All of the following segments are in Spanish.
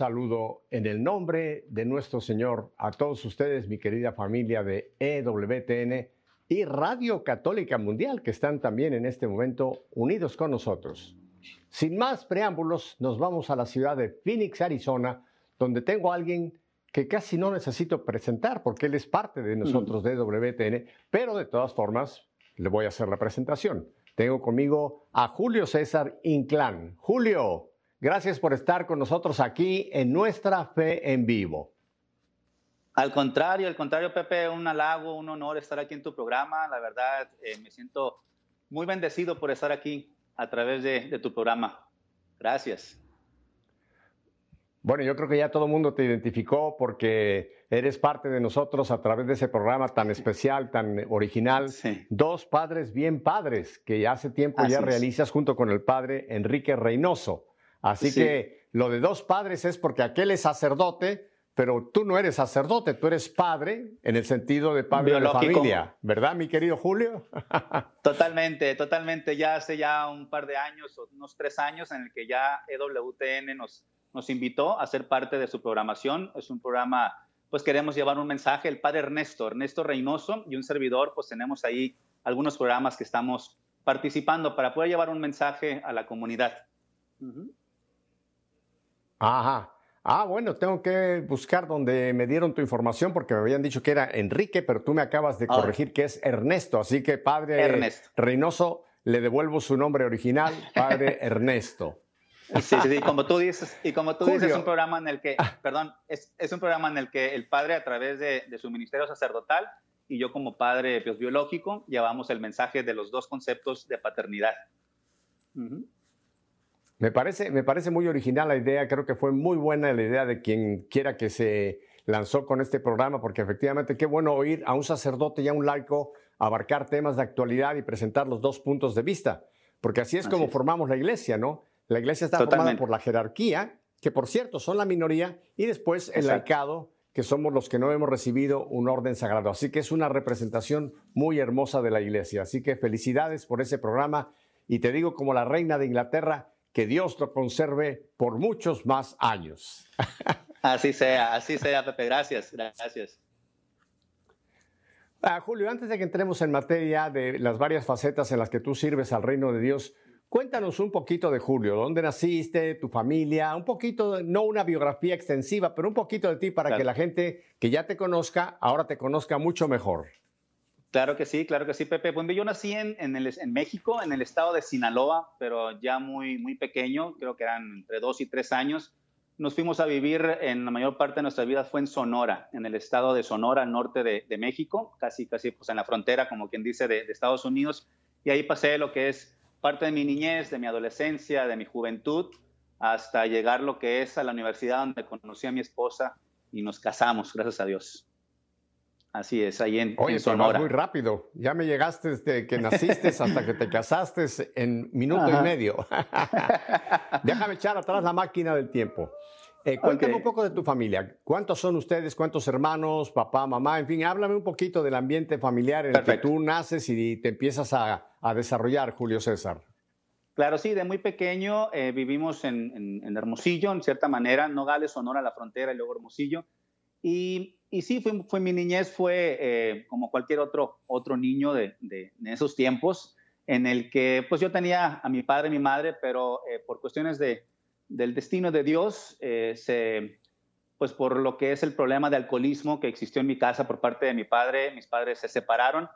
saludo en el nombre de nuestro Señor a todos ustedes, mi querida familia de EWTN y Radio Católica Mundial, que están también en este momento unidos con nosotros. Sin más preámbulos, nos vamos a la ciudad de Phoenix, Arizona, donde tengo a alguien que casi no necesito presentar porque él es parte de nosotros de EWTN, pero de todas formas le voy a hacer la presentación. Tengo conmigo a Julio César Inclán. Julio, Gracias por estar con nosotros aquí en Nuestra Fe en Vivo. Al contrario, al contrario, Pepe, un halago, un honor estar aquí en tu programa. La verdad, eh, me siento muy bendecido por estar aquí a través de, tu programa. Gracias. Bueno, yo creo que ya todo el mundo te identificó porque eres parte de nosotros a través de ese programa tan especial, tan original. Dos padres bien padres que hace tiempo ya realizas junto con el padre Enrique Reynoso. Así que lo de dos padres es porque aquel es sacerdote, pero tú no eres sacerdote, tú eres padre en el sentido de padre de la familia, ¿verdad, mi querido Julio? totalmente, totalmente. Ya hace ya un par de años, unos tres años, en el que ya EWTN nos, nos invitó a ser parte de su programación. Es un programa, pues queremos llevar un mensaje. El padre Ernesto, Ernesto Reynoso y un servidor, pues tenemos ahí algunos programas que estamos participando para poder llevar un mensaje a la comunidad. Ajá. Ah, bueno, tengo que buscar donde me dieron tu información porque me habían dicho que era Enrique, pero tú me acabas de ah. corregir que es Ernesto. Así que, padre Reynoso, le devuelvo su nombre original, padre Ernesto. Sí, sí, como tú dices, y como tú dices, es un programa en el que, perdón, es, es, un programa en el que el padre a través de, de su ministerio sacerdotal y yo como padre pues, biológico llevamos el mensaje de los dos conceptos de paternidad. Me parece, me parece muy original la idea, creo que fue muy buena la idea de quien quiera que se lanzó con este programa, porque efectivamente qué bueno oír a un sacerdote y a un laico abarcar temas de actualidad y presentar los dos puntos de vista, porque así es como formamos la iglesia, ¿no? La iglesia está formada por la jerarquía, que por cierto son la minoría, y después el laicado, que somos los que no hemos recibido un orden sagrado. Así que es una representación muy hermosa de la iglesia. Así que felicidades por ese programa. Y te digo, como la reina de Inglaterra, que Dios lo conserve por muchos más años. Así sea, así sea, Pepe. Gracias, gracias. Ah, Julio, antes de que entremos en materia de las varias facetas en las que tú sirves al reino de Dios, cuéntanos un poquito de Julio, dónde naciste, tu familia, un poquito, no una biografía extensiva, pero un poquito de ti para que la gente que ya te conozca, ahora te conozca mucho mejor. Claro que sí, claro que sí, Pepe. Pues yo nací en, México, en el estado de Sinaloa, pero ya muy, muy pequeño, creo que eran entre dos y tres años. Nos fuimos a vivir en la mayor parte de nuestra vida fue en Sonora, en el estado de Sonora, norte de, México, casi, casi pues en la frontera, como quien dice, de, de, Estados Unidos. Y ahí pasé lo que es parte de mi niñez, de mi adolescencia, de mi juventud, hasta llegar lo que es a la universidad donde conocí a mi esposa y nos casamos, gracias a Dios. Así es, ahí en, Oye, muy rápido. Ya me llegaste desde que naciste hasta que te casaste en minuto y medio. Déjame echar atrás la máquina del tiempo. Eh, cuéntame un poco de tu familia. ¿Cuántos son ustedes? ¿Cuántos hermanos? Papá, mamá, en fin, háblame un poquito del ambiente familiar en el que tú naces y te empiezas a, desarrollar, Julio César. Claro, sí, de muy pequeño eh, vivimos en, en, Hermosillo, en cierta manera, Nogales, Sonora, la frontera y luego Hermosillo. Y y sí, fue, fue, mi niñez fue eh, como cualquier otro, otro niño de, de, esos tiempos, en el que pues yo tenía a mi padre y mi madre, pero eh, por cuestiones de, del destino de Dios, eh, se, pues por lo que es el problema de alcoholismo que existió en mi casa por parte de mi padre, mis padres se separaron.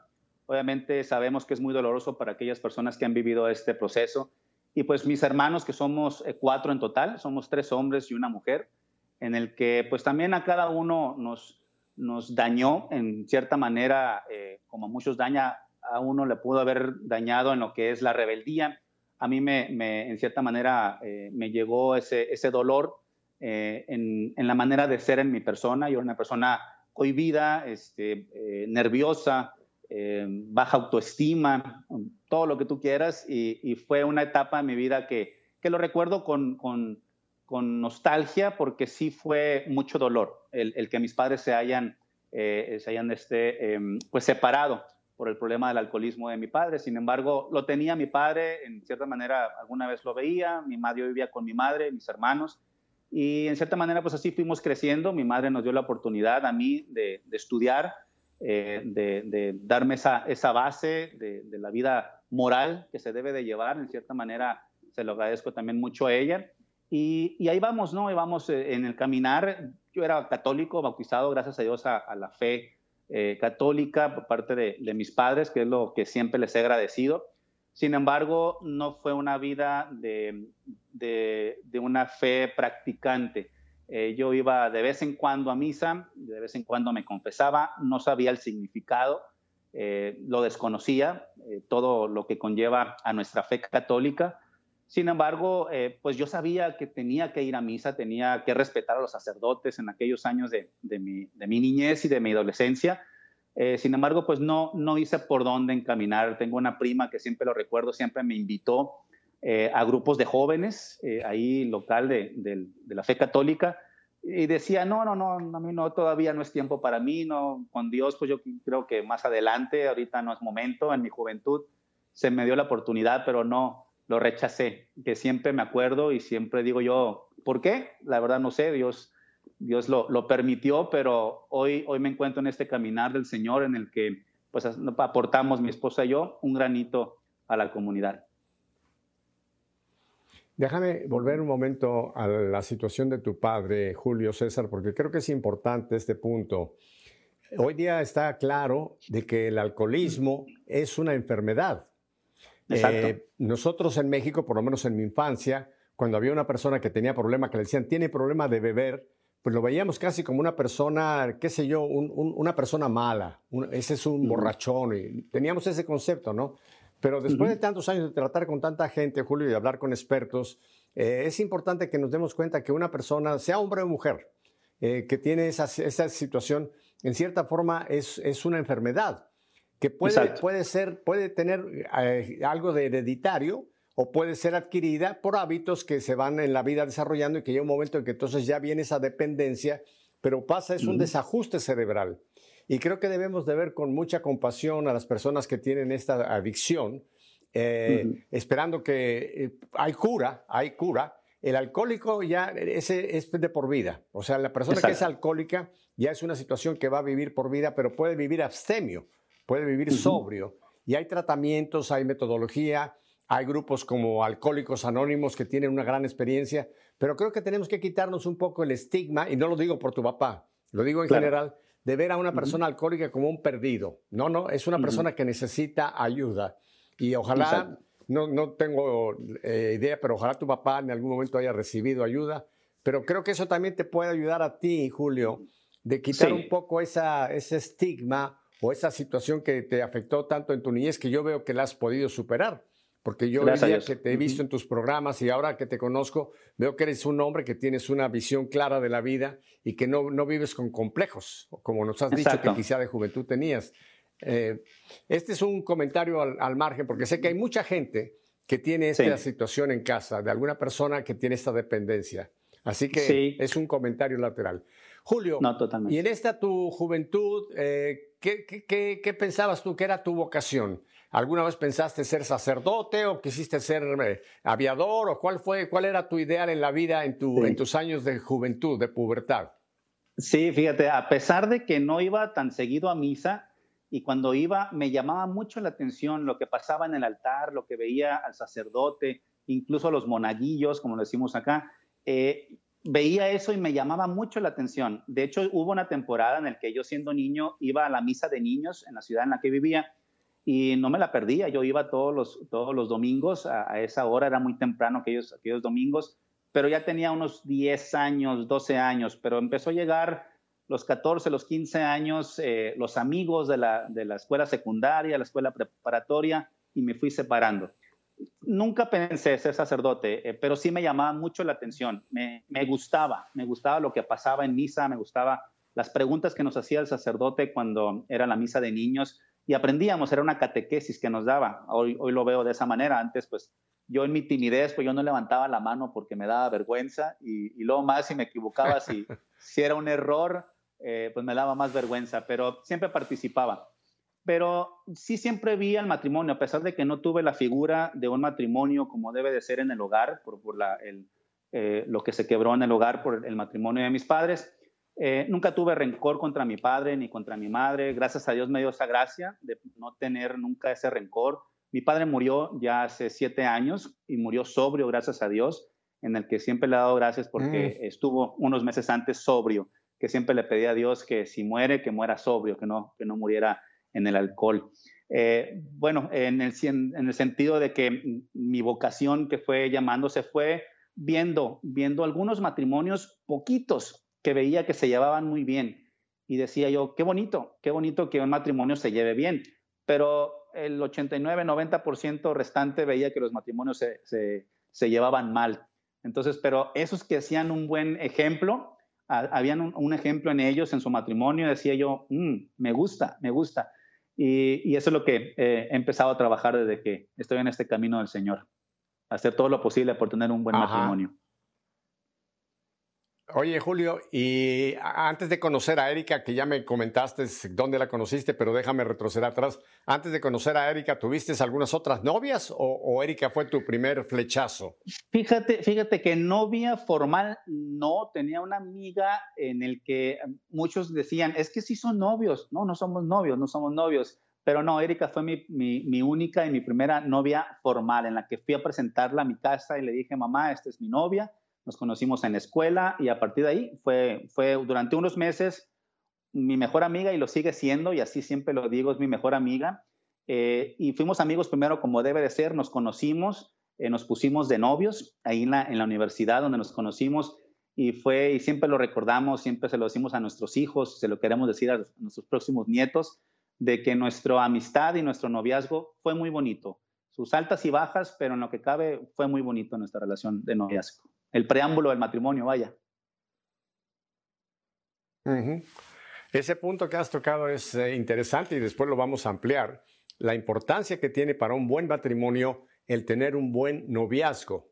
Obviamente sabemos que es muy doloroso para aquellas personas que han vivido este proceso. Y pues mis hermanos, que somos cuatro en total, somos tres hombres y una mujer, en el que pues también a cada uno nos, nos dañó en cierta manera, eh, como muchos daña, a uno le pudo haber dañado en lo que es la rebeldía. A mí me, en cierta manera eh, me llegó ese, ese dolor eh, en, en, la manera de ser en mi persona. Yo era una persona cohibida, este, nerviosa, baja autoestima, todo lo que tú quieras. Y, fue una etapa en mi vida que, que lo recuerdo con con nostalgia porque sí fue mucho dolor el, que mis padres se hayan, eh, se hayan este, em, pues separado por el problema del alcoholismo de mi padre. Sin embargo, lo tenía mi padre, en cierta manera alguna vez lo veía, mi madre vivía con mi madre, mis hermanos, Y en cierta manera, pues así fuimos creciendo. Mi madre nos dio la oportunidad a mí de, estudiar, eh, de, darme esa, esa base de, de, la vida moral que se debe de llevar. En cierta manera, se lo agradezco también mucho a ella. Y, ahí vamos, ¿no? Y vamos eh, en el caminar. Yo era católico, bautizado, gracias a Dios, a, la fe eh, católica por parte de, mis padres, que es lo que siempre les he agradecido. Sin embargo, no fue una vida de, una fe practicante. Eh, yo iba de vez en cuando a misa, de vez en cuando me confesaba, no sabía el significado, lo desconocía, todo lo que conlleva a nuestra fe católica sin embargo, eh, pues yo sabía que tenía que ir a misa, tenía que respetar a los sacerdotes en aquellos años de, mi, niñez y de mi adolescencia. Eh, sin embargo, pues no, no hice por dónde encaminar. Tengo una prima que siempre lo recuerdo, siempre me invitó eh, a grupos de jóvenes, ahí local de, la fe católica, y decía, no, no, no, mí no, todavía no es tiempo para mí, no, con Dios, pues yo creo que más adelante, ahorita no es momento, en mi juventud se me dio la oportunidad, pero no, lo rechacé, que siempre me acuerdo y siempre digo yo, ¿por qué? La verdad no sé, Dios, Dios lo, lo, permitió, pero hoy, hoy me encuentro en este caminar del Señor en el que pues aportamos mi esposa y yo un granito a la comunidad. Déjame volver un momento a la situación de tu padre, Julio César, porque creo que es importante este punto. Hoy día está claro de que el alcoholismo es una enfermedad eh, nosotros en México, por lo menos en mi infancia, cuando había una persona que tenía problema, que le decían, tiene problema de beber, pues lo veíamos casi como una persona, qué sé yo, una persona mala, ese es un borrachón, y teníamos ese concepto, ¿no? Pero después de tantos años de tratar con tanta gente, Julio, y de hablar con expertos, eh, es importante que nos demos cuenta que una persona, sea hombre o mujer, eh, que tiene esa, esa, situación, en cierta forma es, es una enfermedad que puede, puede, ser, puede tener eh, algo de hereditario o puede ser adquirida por hábitos que se van en la vida desarrollando y que llega un momento en que entonces ya viene esa dependencia, pero pasa, es un desajuste cerebral. Y creo que debemos de ver con mucha compasión a las personas que tienen esta adicción, eh, esperando que eh, hay cura, hay cura. El alcohólico ya ese es de por vida. O sea, la persona que es alcohólica ya es una situación que va a vivir por vida, pero puede vivir abstemio puede vivir sobrio. Y hay tratamientos, hay metodología, hay grupos como Alcohólicos Anónimos que tienen una gran experiencia, pero creo que tenemos que quitarnos un poco el estigma, y no lo digo por tu papá, lo digo en general, de ver a una persona alcohólica como un perdido. No, no, es una persona que necesita ayuda. Y ojalá, no, no tengo eh, idea, pero ojalá tu papá en algún momento haya recibido ayuda. Pero creo que eso también te puede ayudar a ti, Julio, de quitar un poco esa, ese estigma o esa situación que te afectó tanto en tu niñez que yo veo que la has podido superar. Porque yo que te he visto en tus programas y ahora que te conozco, veo que eres un hombre que tienes una visión clara de la vida y que no, no vives con complejos, como nos has dicho que quizá de juventud tenías. Eh, este es un comentario al, margen, porque sé que hay mucha gente que tiene esta situación en casa, de alguna persona que tiene esta dependencia. Así que es un comentario lateral. Julio, y en esta tu juventud, eh, ¿qué, pensabas tú que era tu vocación? ¿Alguna vez pensaste ser sacerdote o quisiste ser eh, aviador? ¿O cuál, fue, cuál era tu ideal en la vida en, tu, en tus años de juventud, de pubertad? Sí, fíjate, a pesar de que no iba tan seguido a misa, y cuando iba me llamaba mucho la atención lo que pasaba en el altar, lo que veía al sacerdote, incluso los monaguillos, como decimos acá. Eh, veía eso y me llamaba mucho la atención. De hecho, hubo una temporada en la que yo siendo niño iba a la misa de niños en la ciudad en la que vivía y no me la perdía. Yo iba todos los, todos los domingos, a, esa hora era muy temprano aquellos, aquellos domingos, pero ya tenía unos 10 años, 12 años, pero empezó a llegar los 14, los 15 años, eh, los amigos de la, de la escuela secundaria, la escuela preparatoria, y me fui separando nunca pensé ser sacerdote, eh, pero sí me llamaba mucho la atención. Me, gustaba, me gustaba lo que pasaba en misa, me gustaba las preguntas que nos hacía el sacerdote cuando era la misa de niños y aprendíamos, era una catequesis que nos daba. Hoy, hoy lo veo de esa manera. Antes, pues yo en mi timidez, pues yo no levantaba la mano porque me daba vergüenza y, luego más si me equivocaba, si, si era un error, eh, pues me daba más vergüenza, pero siempre participaba pero sí siempre vi al matrimonio, a pesar de que no tuve la figura de un matrimonio como debe de ser en el hogar, por, por la, el, eh, lo que se quebró en el hogar por el matrimonio de mis padres. Eh, nunca tuve rencor contra mi padre ni contra mi madre. Gracias a Dios me dio esa gracia de no tener nunca ese rencor. Mi padre murió ya hace siete años y murió sobrio, gracias a Dios, en el que siempre le he dado gracias porque mm. estuvo unos meses antes sobrio, que siempre le pedía a Dios que si muere, que muera sobrio, que no, que no muriera en el alcohol. Eh, bueno, en el, en el sentido de que mi vocación que fue llamándose fue viendo, viendo algunos matrimonios poquitos que veía que se llevaban muy bien. Y decía yo, qué bonito, qué bonito que un matrimonio se lleve bien. Pero el 89-90% restante veía que los matrimonios se, se, llevaban mal. Entonces, pero esos que hacían un buen ejemplo, habían un, ejemplo en ellos, en su matrimonio, decía yo, mm, me gusta, me gusta. Y, eso es lo que he empezado a trabajar desde que estoy en este camino del Señor. Hacer todo lo posible por tener un buen matrimonio. Oye, Julio, y antes de conocer a Erika, que ya me comentaste dónde la conociste, pero déjame retroceder atrás. Antes de conocer a Erika, ¿tuviste algunas otras novias o, Erika fue tu primer flechazo? Fíjate, fíjate que novia formal no, tenía una amiga en el que muchos decían, es que sí son novios. No, no somos novios, no somos novios. Pero no, Erika fue mi, mi única y mi primera novia formal, en la que fui a presentarla a mi casa y le dije, mamá, esta es mi novia nos conocimos en la escuela y a partir de ahí fue, fue durante unos meses mi mejor amiga y lo sigue siendo y así siempre lo digo, es mi mejor amiga. Eh, y fuimos amigos primero como debe de ser, nos conocimos, eh, nos pusimos de novios ahí en la, en la universidad donde nos conocimos y fue, y siempre lo recordamos, siempre se lo decimos a nuestros hijos, se lo queremos decir a nuestros próximos nietos, de que nuestra amistad y nuestro noviazgo fue muy bonito. Sus altas y bajas, pero en lo que cabe fue muy bonito nuestra relación de noviazgo el preámbulo del matrimonio, vaya. Ese punto que has tocado es eh, interesante y después lo vamos a ampliar. La importancia que tiene para un buen matrimonio el tener un buen noviazgo.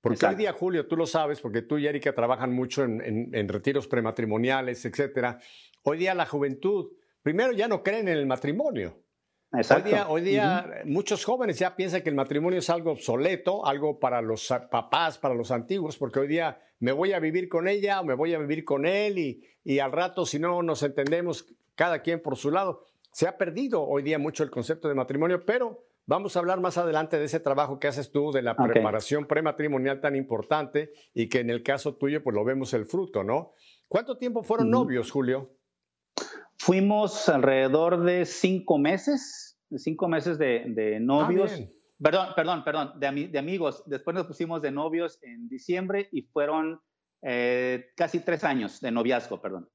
Porque hoy día, Julio, tú lo sabes, porque tú y Erika trabajan mucho en, retiros prematrimoniales, etcétera. Hoy día la juventud, primero ya no creen en el matrimonio. Hoy día, muchos jóvenes ya piensan que el matrimonio es algo obsoleto, algo para los papás, para los antiguos, porque hoy día me voy a vivir con ella o me voy a vivir con él y, y al rato si no nos entendemos cada quien por su lado. Se ha perdido hoy día mucho el concepto de matrimonio, pero vamos a hablar más adelante de ese trabajo que haces tú, de la preparación prematrimonial tan importante y que en el caso tuyo pues lo vemos el fruto, ¿no? ¿Cuánto tiempo fueron novios, Julio? Fuimos alrededor de cinco meses, de cinco meses de, ah, novios. perdón, perdón, perdón, de, amigos. Después nos pusimos de novios en diciembre y fueron eh, casi tres años de noviazgo, perdón.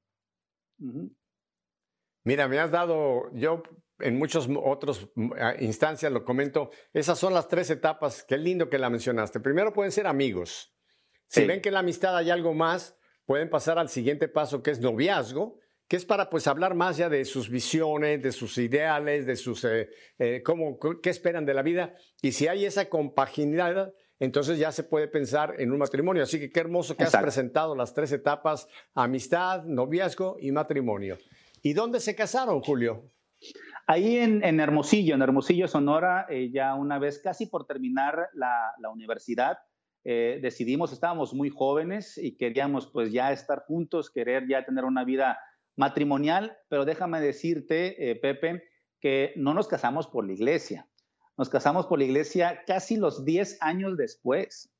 Mira, me has dado, yo en muchas otras instancias lo comento, esas son las tres etapas, qué lindo que la mencionaste. Primero pueden ser amigos. Si ven que en la amistad hay algo más, pueden pasar al siguiente paso que es noviazgo que es para pues hablar más ya de sus visiones, de sus ideales, de sus, eh, eh, cómo, qué esperan de la vida. Y si hay esa compaginidad, entonces ya se puede pensar en un matrimonio. Así que qué hermoso que has presentado las tres etapas, amistad, noviazgo y matrimonio. ¿Y dónde se casaron, Julio? Ahí en, Hermosillo, en Hermosillo, Sonora, eh, ya una vez casi por terminar la, la universidad, decidimos, estábamos muy jóvenes y queríamos pues ya estar juntos, querer ya tener una vida matrimonial, pero déjame decirte, eh, Pepe, que no nos casamos por la iglesia. Nos casamos por la iglesia casi los 10 años después.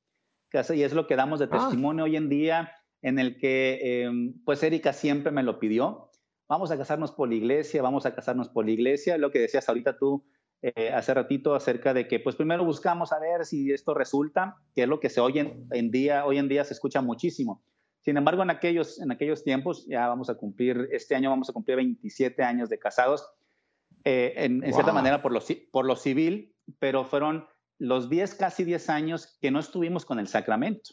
Y es lo que damos de ah. testimonio hoy en día, en el que, em, pues, Erika siempre me lo pidió. Vamos a casarnos por la iglesia, vamos a casarnos por la iglesia. Lo que decías ahorita tú eh, hace ratito acerca de que, pues, primero buscamos a ver si esto resulta, que es lo que se oye en día, hoy en día se escucha muchísimo. Sin embargo, en aquellos, en aquellos tiempos, ya vamos a cumplir, este año vamos a cumplir 27 años de casados, eh, en, cierta manera por lo, por lo civil, pero fueron los 10, casi 10 años que no estuvimos con el sacramento.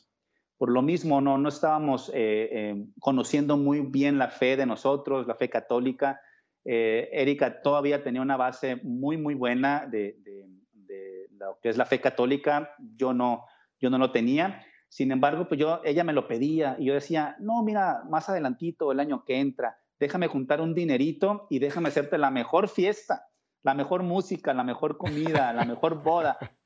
Por lo mismo, no, no estábamos eh, eh, conociendo muy bien la fe de nosotros, la fe católica. Erika todavía tenía una base muy, muy buena de, de, de, lo que es la fe católica. Yo no, yo no lo tenía. Sin embargo, pues yo, ella me lo pedía y yo decía, no, mira, más adelantito, el año que entra, déjame juntar un dinerito y déjame hacerte la mejor fiesta, la mejor música, la mejor comida, la mejor boda.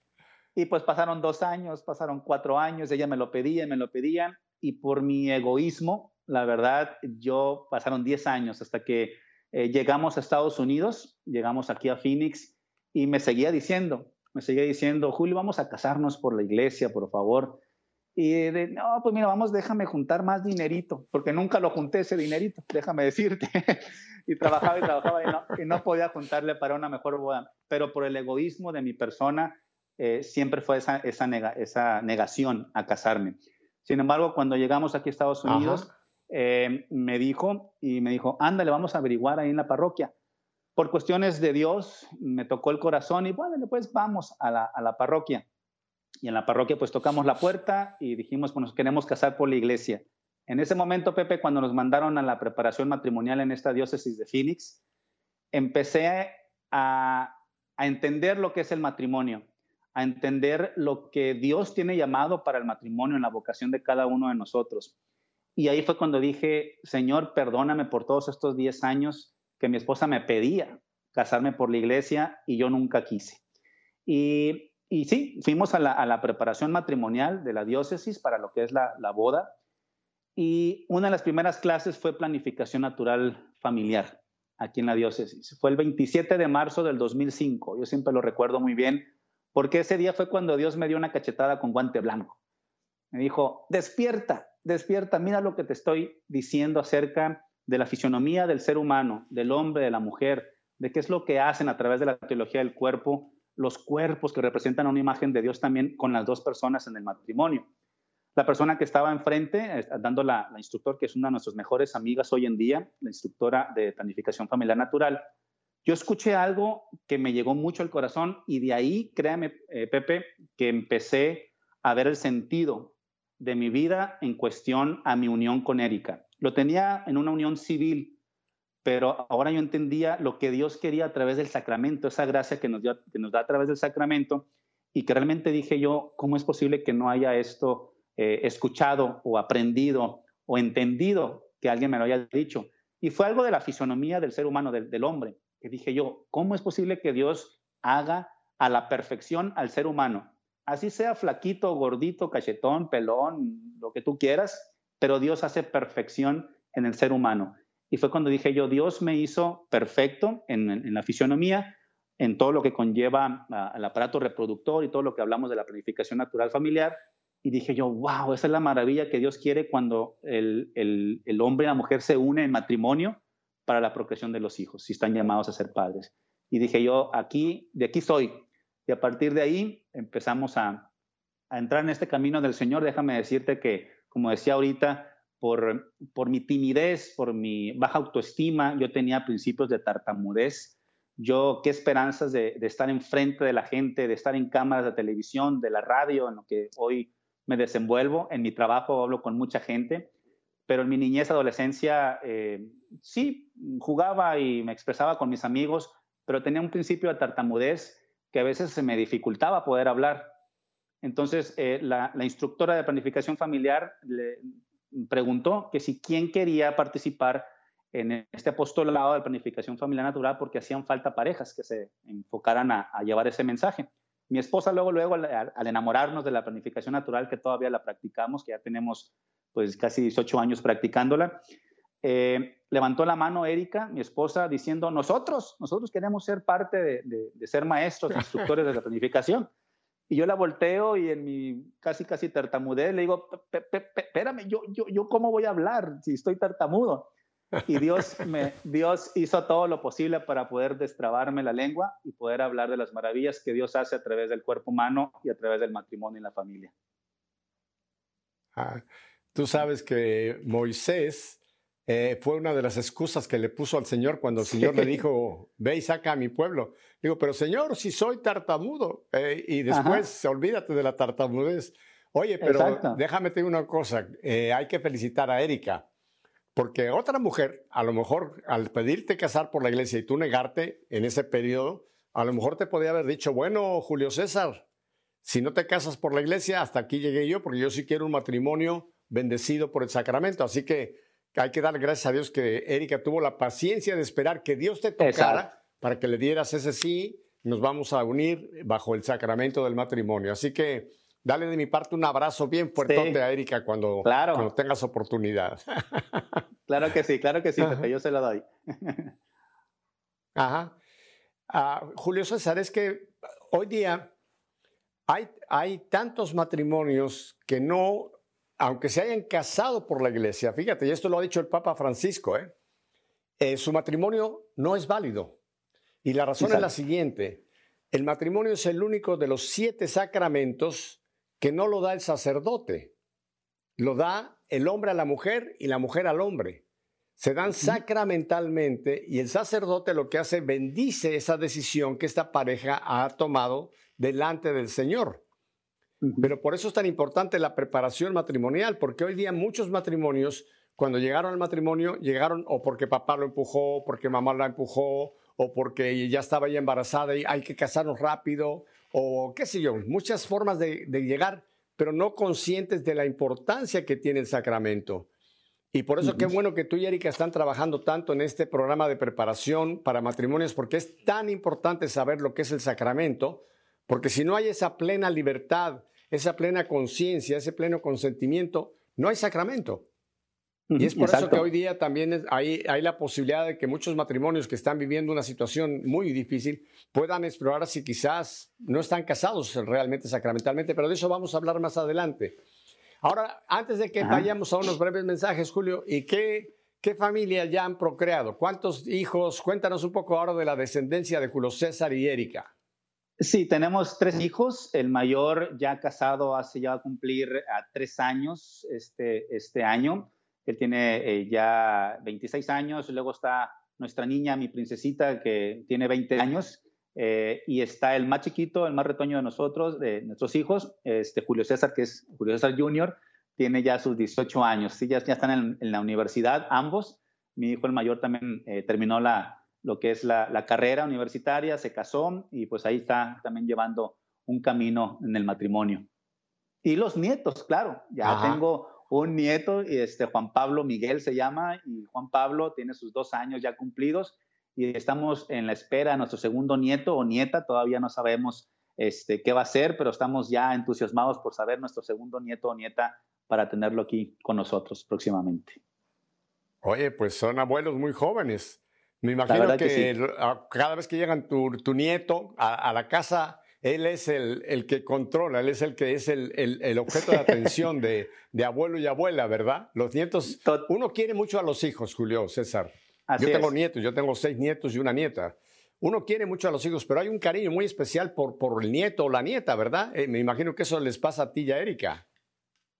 Y pues pasaron dos años, pasaron cuatro años, ella me lo pedía, me lo pedía, y por mi egoísmo, la verdad, yo pasaron diez años hasta que eh, llegamos a Estados Unidos, llegamos aquí a Phoenix, y me seguía diciendo, me seguía diciendo, Julio, vamos a casarnos por la iglesia, por favor. Y de, no, pues mira, vamos, déjame juntar más dinerito, porque nunca lo junté ese dinerito, déjame decirte. y trabajaba y trabajaba y no, y no, podía juntarle para una mejor boda. Pero por el egoísmo de mi persona, eh, siempre fue esa, esa, esa, negación a casarme. Sin embargo, cuando llegamos aquí a Estados Unidos, eh, me dijo, y me dijo, ándale, vamos a averiguar ahí en la parroquia. Por cuestiones de Dios, me tocó el corazón y bueno, pues vamos a la, a la parroquia. Y en la parroquia pues tocamos la puerta y dijimos, pues nos queremos casar por la iglesia. En ese momento, Pepe, cuando nos mandaron a la preparación matrimonial en esta diócesis de Phoenix, empecé a, entender lo que es el matrimonio, a entender lo que Dios tiene llamado para el matrimonio en la vocación de cada uno de nosotros. Y ahí fue cuando dije, Señor, perdóname por todos estos 10 años que mi esposa me pedía casarme por la iglesia y yo nunca quise. Y y sí, fuimos a la, preparación matrimonial de la diócesis para lo que es la, boda. Y una de las primeras clases fue planificación natural familiar aquí en la diócesis. Fue el 27 de marzo del 2005. Yo siempre lo recuerdo muy bien porque ese día fue cuando Dios me dio una cachetada con guante blanco. Me dijo, despierta, despierta, mira lo que te estoy diciendo acerca de la fisionomía del ser humano, del hombre, de la mujer, de qué es lo que hacen a través de la teología del cuerpo los cuerpos que representan una imagen de Dios también con las dos personas en el matrimonio. La persona que estaba enfrente, dando la, instructor, que es una de nuestras mejores amigas hoy en día, la instructora de planificación familiar natural, yo escuché algo que me llegó mucho al corazón y de ahí, créame, eh, Pepe, que empecé a ver el sentido de mi vida en cuestión a mi unión con Erika. Lo tenía en una unión civil, pero ahora yo entendía lo que Dios quería a través del sacramento, esa gracia que nos, da a través del sacramento, y que realmente dije yo, ¿cómo es posible que no haya esto eh, escuchado o aprendido o entendido que alguien me lo haya dicho? Y fue algo de la fisonomía del ser humano, del, del hombre, que dije yo, ¿cómo es posible que Dios haga a la perfección al ser humano? Así sea flaquito, gordito, cachetón, pelón, lo que tú quieras, pero Dios hace perfección en el ser humano. Y fue cuando dije yo, Dios me hizo perfecto en, la fisionomía, en todo lo que conlleva al aparato reproductor y todo lo que hablamos de la planificación natural familiar. Y dije yo, wow, esa es la maravilla que Dios quiere cuando el, el hombre y la mujer se unen en matrimonio para la procreación de los hijos, si están llamados a ser padres. Y dije yo, aquí, de aquí soy. Y a partir de ahí empezamos a, a entrar en este camino del Señor. Déjame decirte que, como decía ahorita, por, por mi timidez, por mi baja autoestima, yo tenía principios de tartamudez. Yo, qué esperanzas de, de estar enfrente de la gente, de estar en cámaras de televisión, de la radio, en lo que hoy me desenvuelvo. En mi trabajo hablo con mucha gente, pero en mi niñez, adolescencia, eh, sí, jugaba y me expresaba con mis amigos, pero tenía un principio de tartamudez que a veces se me dificultaba poder hablar. Entonces, eh, la, la, instructora de planificación familiar le, preguntó que si quién quería participar en este apostolado de planificación familiar natural porque hacían falta parejas que se enfocaran a, llevar ese mensaje. Mi esposa luego, luego al, enamorarnos de la planificación natural, que todavía la practicamos, que ya tenemos pues casi 18 años practicándola, eh, levantó la mano Erika, mi esposa, diciendo, nosotros, nosotros queremos ser parte de, de ser maestros, instructores de la planificación. Y yo la volteo y en mi casi, casi tartamudez le digo, espérame, yo, yo, yo cómo voy a hablar si estoy tartamudo. Y Dios, me, Dios hizo todo lo posible para poder destrabarme la lengua y poder hablar de las maravillas que Dios hace a través del cuerpo humano y a través del matrimonio y la familia. Ah, tú sabes que Moisés eh, fue una de las excusas que le puso al Señor cuando el Señor le dijo, ve y saca a mi pueblo. Digo, pero Señor, si soy tartamudo. Eh, y después, olvídate de la tartamudez. Oye, pero déjame decir una cosa, eh, hay que felicitar a Erika, porque otra mujer, a lo mejor al pedirte casar por la iglesia y tú negarte en ese periodo, a lo mejor te podía haber dicho, bueno, Julio César, si no te casas por la iglesia, hasta aquí llegué yo, porque yo sí quiero un matrimonio bendecido por el sacramento. Así que hay que dar gracias a Dios que Erika tuvo la paciencia de esperar que Dios te tocara para que le dieras ese sí nos vamos a unir bajo el sacramento del matrimonio. Así que dale de mi parte un abrazo bien fuerte a Erika cuando, cuando tengas oportunidad. Claro que sí, claro que sí, Pepe, yo se lo doy. Ajá. Ah, Julio César, es que hoy día hay, hay tantos matrimonios que no, aunque se hayan casado por la iglesia, fíjate, y esto lo ha dicho el Papa Francisco, ¿eh? Eh, su matrimonio no es válido. Y la razón es la siguiente, el matrimonio es el único de los siete sacramentos que no lo da el sacerdote, lo da el hombre a la mujer y la mujer al hombre. Se dan sacramentalmente y el sacerdote lo que hace bendice esa decisión que esta pareja ha tomado delante del Señor. Pero por eso es tan importante la preparación matrimonial, porque hoy día muchos matrimonios, cuando llegaron al matrimonio, llegaron o porque papá lo empujó, porque mamá la empujó, o porque ya estaba ya embarazada y hay que casarnos rápido, o qué sé yo, muchas formas de, llegar, pero no conscientes de la importancia que tiene el sacramento. Y por eso qué bueno que tú y Erika están trabajando tanto en este programa de preparación para matrimonios, porque es tan importante saber lo que es el sacramento, porque si no hay esa plena libertad, esa plena conciencia, ese pleno consentimiento, no hay sacramento. Y es por eso que hoy día también hay, hay, la posibilidad de que muchos matrimonios que están viviendo una situación muy difícil puedan explorar si quizás no están casados realmente sacramentalmente, pero de eso vamos a hablar más adelante. Ahora, antes de que vayamos a unos breves mensajes, Julio, ¿y qué, qué familia ya han procreado? ¿Cuántos hijos? Cuéntanos un poco ahora de la descendencia de Julio César y Erika. Sí, tenemos tres hijos. El mayor ya casado hace ya cumplir a tres años este, este año. Él tiene eh, ya 26 años. Luego está nuestra niña, mi princesita, que tiene 20 años. Eh, y está el más chiquito, el más retoño de nosotros, de nuestros hijos, este Julio César, que es Julio César Junior, tiene ya sus 18 años. Sí, ya, ya están en, la universidad ambos. Mi hijo el mayor también eh, terminó la, lo que es la, carrera universitaria, se casó y pues ahí está también llevando un camino en el matrimonio. Y los nietos, claro, ya tengo un nieto, este Juan Pablo Miguel se llama, y Juan Pablo tiene sus dos años ya cumplidos y estamos en la espera de nuestro segundo nieto o nieta, todavía no sabemos este, qué va a ser, pero estamos ya entusiasmados por saber nuestro segundo nieto o nieta para tenerlo aquí con nosotros próximamente. Oye, pues son abuelos muy jóvenes. Me imagino que, cada vez que llegan tu, nieto a, la casa, él es el, que controla, él es el que es el, objeto de atención de, abuelo y abuela, ¿verdad? Los nietos, uno quiere mucho a los hijos, Julio, César. yo tengo nietos, yo tengo seis nietos y una nieta. Uno quiere mucho a los hijos, pero hay un cariño muy especial por, por el nieto o la nieta, ¿verdad? Eh, me imagino que eso les pasa a ti y a Erika.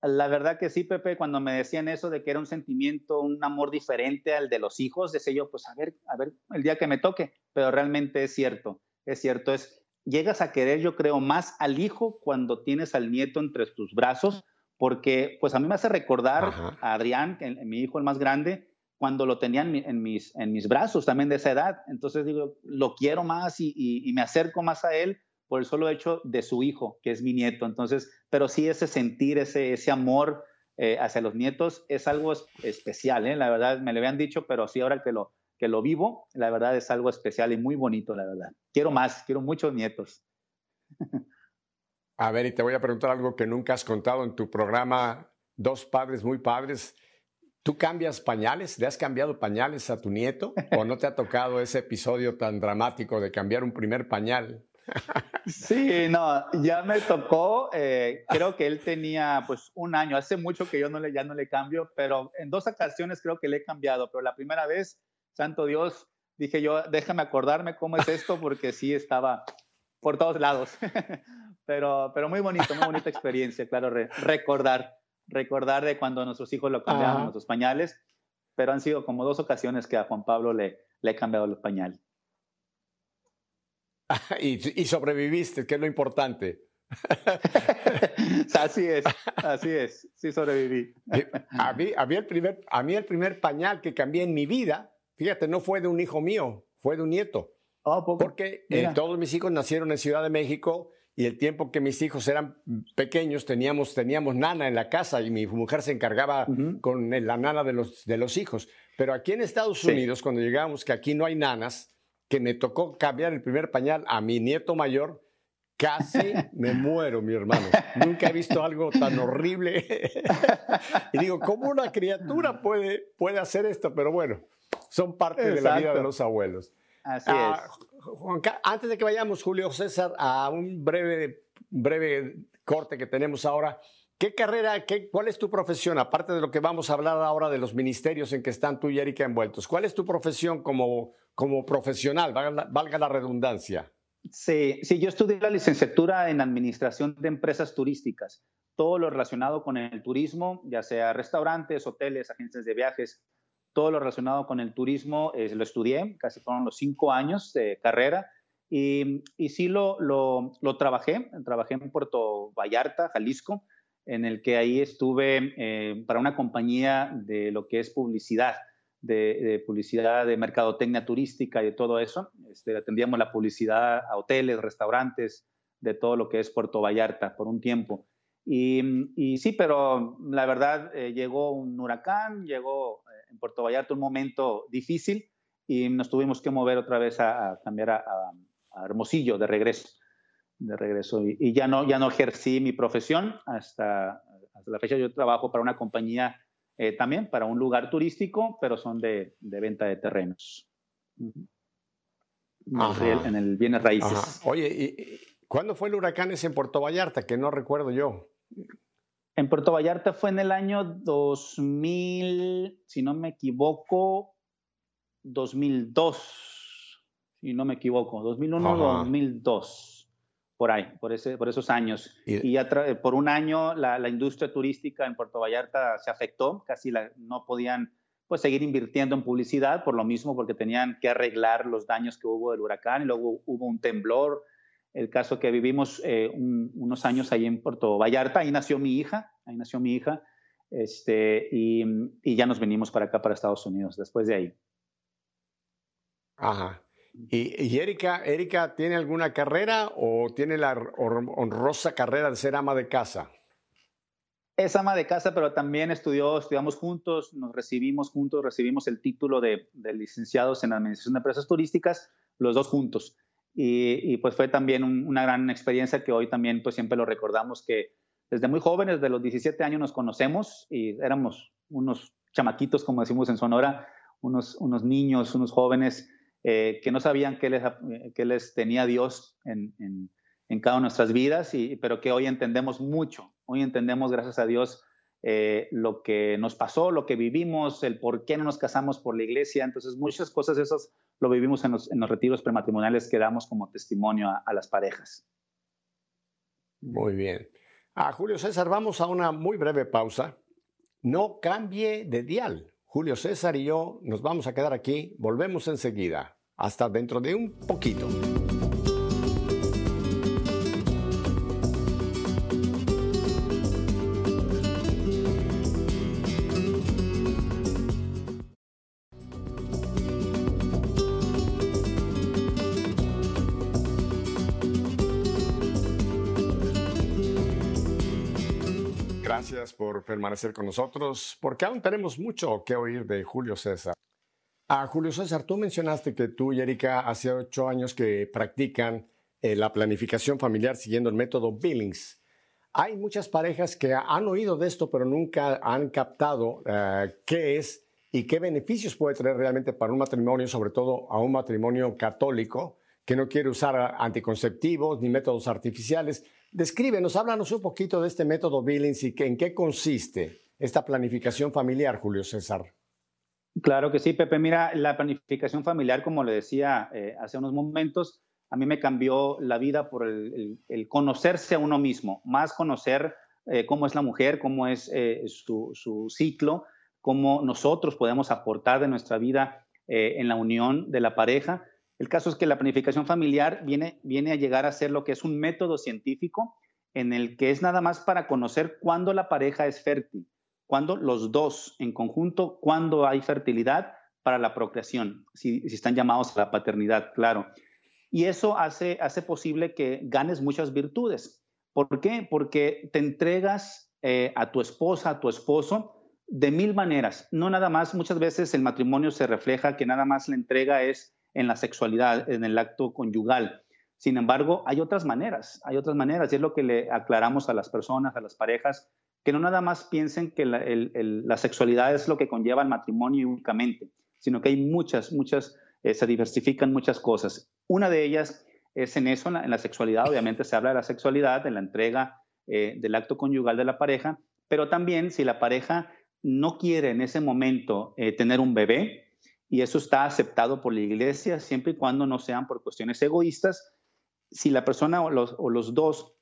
La verdad que sí, Pepe, cuando me decían eso de que era un sentimiento, un amor diferente al de los hijos, decía yo, pues a ver, a ver, el día que me toque, pero realmente es cierto, es cierto, es, llegas a querer, yo creo, más al hijo cuando tienes al nieto entre tus brazos, porque pues a mí me hace recordar a Adrián, mi hijo el más grande, cuando lo tenían en mis, en mis brazos también de esa edad, entonces digo, lo quiero más y me acerco más a él por el solo hecho de su hijo, que es mi nieto. Entonces, pero sí ese sentir, ese, ese amor eh, hacia los nietos es algo especial, ¿eh? la verdad, me lo habían dicho, pero sí ahora que lo, que lo vivo, la verdad es algo especial y muy bonito, la verdad. Quiero más, quiero muchos nietos. A ver, y te voy a preguntar algo que nunca has contado en tu programa, Dos Padres Muy Padres. ¿Tú cambias pañales? ¿Le has cambiado pañales a tu nieto? ¿O no te ha tocado ese episodio tan dramático de cambiar un primer pañal? Sí, no, ya me tocó, eh, creo que él tenía pues un año, hace mucho que yo no le, ya no le cambio, pero en dos ocasiones creo que le he cambiado, pero la primera vez, santo Dios, dije yo, déjame acordarme cómo es esto, porque sí estaba por todos lados, pero, pero muy bonito, muy bonita experiencia, claro, recordar, recordar de cuando nuestros hijos lo cambiaban nuestros pañales, pero han sido como dos ocasiones que a Juan Pablo le, le he cambiado los pañales. y, sobreviviste, que es lo importante. así es, así es, sí sobreviví. a, mí, a, mí el primer, a mí el primer pañal que cambié en mi vida, fíjate, no fue de un hijo mío, fue de un nieto. Oh, porque eh, todos mis hijos nacieron en Ciudad de México y el tiempo que mis hijos eran pequeños teníamos, teníamos nana en la casa y mi mujer se encargaba con la nana de los, de los hijos. Pero aquí en Estados Unidos, cuando llegamos, que aquí no hay nanas, que me tocó cambiar el primer pañal a mi nieto mayor, casi me muero, mi hermano. Nunca he visto algo tan horrible. y digo, ¿cómo una criatura puede, puede hacer esto? Pero bueno, son parte de la vida de los abuelos. Así ah, es. antes de que vayamos, Julio César, a un breve, breve corte que tenemos ahora, ¿qué carrera, qué, cuál es tu profesión? Aparte de lo que vamos a hablar ahora de los ministerios en que están tú y Erika envueltos, ¿cuál es tu profesión como, como profesional, valga la, redundancia? Sí, sí, yo estudié la licenciatura en Administración de Empresas Turísticas, todo lo relacionado con el turismo, ya sea restaurantes, hoteles, agencias de viajes, todo lo relacionado con el turismo eh, lo estudié, casi fueron los cinco años de carrera. Y, y sí lo, lo, lo, trabajé, trabajé en Puerto Vallarta, Jalisco, en el que ahí estuve eh, para una compañía de lo que es publicidad, de, publicidad de mercadotecnia turística y de todo eso. Este, atendíamos la publicidad a hoteles, restaurantes, de todo lo que es Puerto Vallarta por un tiempo. Y, y sí, pero la verdad eh, llegó un huracán, llegó en Puerto Vallarta un momento difícil y nos tuvimos que mover otra vez a, cambiar a, Hermosillo de regreso. De regreso. Y, ya, no, ya no ejercí mi profesión hasta, la fecha. Yo trabajo para una compañía eh, también, para un lugar turístico, pero son de, venta de terrenos. En el bienes raíces. Oye, ¿y, ¿cuándo fue el huracán ese en Puerto Vallarta? Que no recuerdo yo. En Puerto Vallarta fue en el año 2000, si no me equivoco, 2002, si no me equivoco, 2001, 2002, por ahí, por, ese, por esos años. Y, ya por un año la, la, industria turística en Puerto Vallarta se afectó, casi la, no podían pues, seguir invirtiendo en publicidad por lo mismo, porque tenían que arreglar los daños que hubo del huracán y luego hubo un temblor el caso que vivimos eh, unos años ahí en Puerto Vallarta, ahí nació mi hija, ahí nació mi hija, este, y, ya nos venimos para acá, para Estados Unidos, después de ahí. Ajá. ¿Y, Erika, Erika tiene alguna carrera o tiene la honrosa carrera de ser ama de casa? Es ama de casa, pero también estudió, estudiamos juntos, nos recibimos juntos, recibimos el título de, licenciados en Administración de Empresas Turísticas, los dos juntos. Y, pues fue también una gran experiencia que hoy también pues siempre lo recordamos que desde muy jóvenes, de los 17 años nos conocemos y éramos unos chamaquitos, como decimos en Sonora, unos, unos niños, unos jóvenes eh, que no sabían qué les, les tenía Dios en, cada una de nuestras vidas, y, pero que hoy entendemos mucho, hoy entendemos, gracias a Dios, eh, lo que nos pasó, lo que vivimos, el por qué no nos casamos por la iglesia. Entonces, muchas cosas esas lo vivimos en los, en los retiros prematrimoniales que damos como testimonio a, las parejas. Muy bien. A Julio César, vamos a una muy breve pausa. No cambie de dial. Julio César y yo nos vamos a quedar aquí. Volvemos enseguida. Hasta dentro de un poquito. Gracias por permanecer con nosotros, porque aún tenemos mucho que oír de Julio César. Ah, Julio César, tú mencionaste que tú y Erika hace ocho años que practican eh, la planificación familiar siguiendo el método Billings. Hay muchas parejas que han oído de esto, pero nunca han captado eh, qué es y qué beneficios puede traer realmente para un matrimonio, sobre todo a un matrimonio católico que no quiere usar anticonceptivos ni métodos artificiales. Descríbenos, háblanos un poquito de este método Billings y en qué consiste esta planificación familiar, Julio César. Claro que sí, Pepe. Mira, la planificación familiar, como le decía eh, hace unos momentos, a mí me cambió la vida por el, conocerse a uno mismo, más conocer eh, cómo es la mujer, cómo es eh, su, ciclo, cómo nosotros podemos aportar de nuestra vida en la unión de la pareja el caso es que la planificación familiar viene a llegar a ser lo que es un método científico en el que es nada más para conocer cuándo la pareja es fértil, cuándo los dos en conjunto, cuándo hay fertilidad para la procreación, si, están llamados a la paternidad, claro. Y eso hace, hace posible que ganes muchas virtudes. ¿Por qué? Porque te entregas eh, a tu esposa, a tu esposo, de mil maneras. No nada más, muchas veces el matrimonio se refleja que nada más la entrega es en la sexualidad, en el acto conyugal. Sin embargo, hay otras maneras, hay otras maneras, y es lo que le aclaramos a las personas, a las parejas, que no nada más piensen que la, sexualidad es lo que conlleva el matrimonio únicamente, sino que hay muchas, muchas, eh, se diversifican muchas cosas. Una de ellas es en eso, en la, sexualidad, obviamente se habla de la sexualidad, de la entrega eh, del acto conyugal de la pareja, pero también si la pareja no quiere en ese momento eh, tener un bebé, y eso está aceptado por la iglesia siempre y cuando no sean por cuestiones egoístas, si la persona o los, dos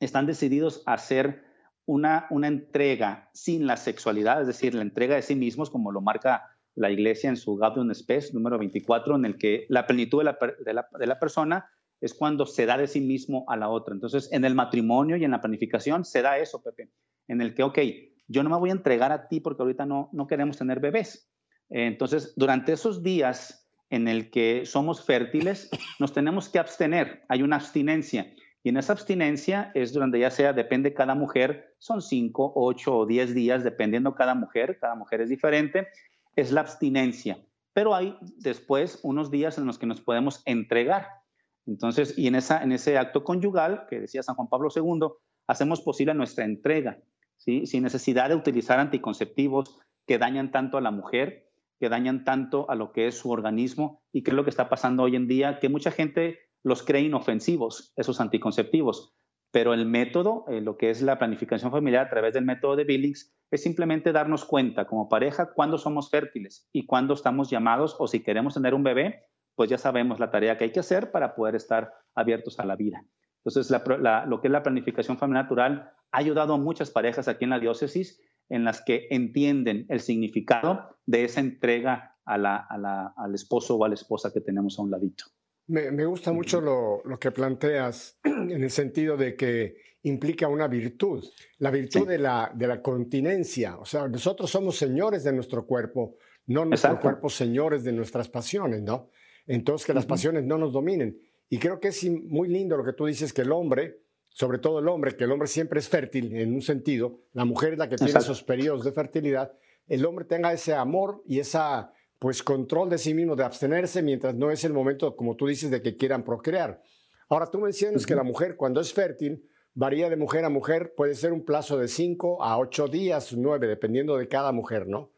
están decididos a hacer una, una entrega sin la sexualidad, es decir, la entrega de sí mismos, como lo marca la iglesia en su Gaudium Spes número 24, en el que la plenitud de la, de, la, de la, persona es cuando se da de sí mismo a la otra. Entonces, en el matrimonio y en la planificación se da eso, Pepe, en el que, ok, yo no me voy a entregar a ti porque ahorita no, no queremos tener bebés. Entonces, durante esos días en el que somos fértiles, nos tenemos que abstener, hay una abstinencia. Y en esa abstinencia es donde ya sea, depende cada mujer, son cinco, ocho o diez días, dependiendo cada mujer, cada mujer es diferente, es la abstinencia. Pero hay después unos días en los que nos podemos entregar. Entonces, y en, esa, en ese acto conyugal, que decía San Juan Pablo II, hacemos posible nuestra entrega, sin necesidad de utilizar anticonceptivos que dañan tanto a la mujer que dañan tanto a lo que es su organismo y qué es lo que está pasando hoy en día, que mucha gente los cree inofensivos, esos anticonceptivos. Pero el método, eh, lo que es la planificación familiar a través del método de Billings, es simplemente darnos cuenta como pareja cuándo somos fértiles y cuándo estamos llamados o si queremos tener un bebé, pues ya sabemos la tarea que hay que hacer para poder estar abiertos a la vida. Entonces, lo que es la planificación familiar natural ha ayudado a muchas parejas aquí en la diócesis en las que entienden el significado de esa entrega al esposo o a la esposa que tenemos a un ladito. Me, gusta mucho lo, que planteas en el sentido de que implica una virtud, la virtud de, la, de la continencia. O sea, nosotros somos señores de nuestro cuerpo, no nuestro cuerpo señores de nuestras pasiones, ¿no? Entonces, que las pasiones no nos dominen. Y creo que es muy lindo lo que tú dices, que el hombre sobre todo el hombre, que el hombre siempre es fértil en un sentido, la mujer es la que tiene esos periodos de fertilidad, el hombre tenga ese amor y esa pues control de sí mismo, de abstenerse mientras no es el momento, como tú dices, de que quieran procrear. Ahora tú mencionas que la mujer cuando es fértil varía de mujer a mujer, puede ser un plazo de 5 a 8 días, 9, dependiendo de cada mujer, ¿no?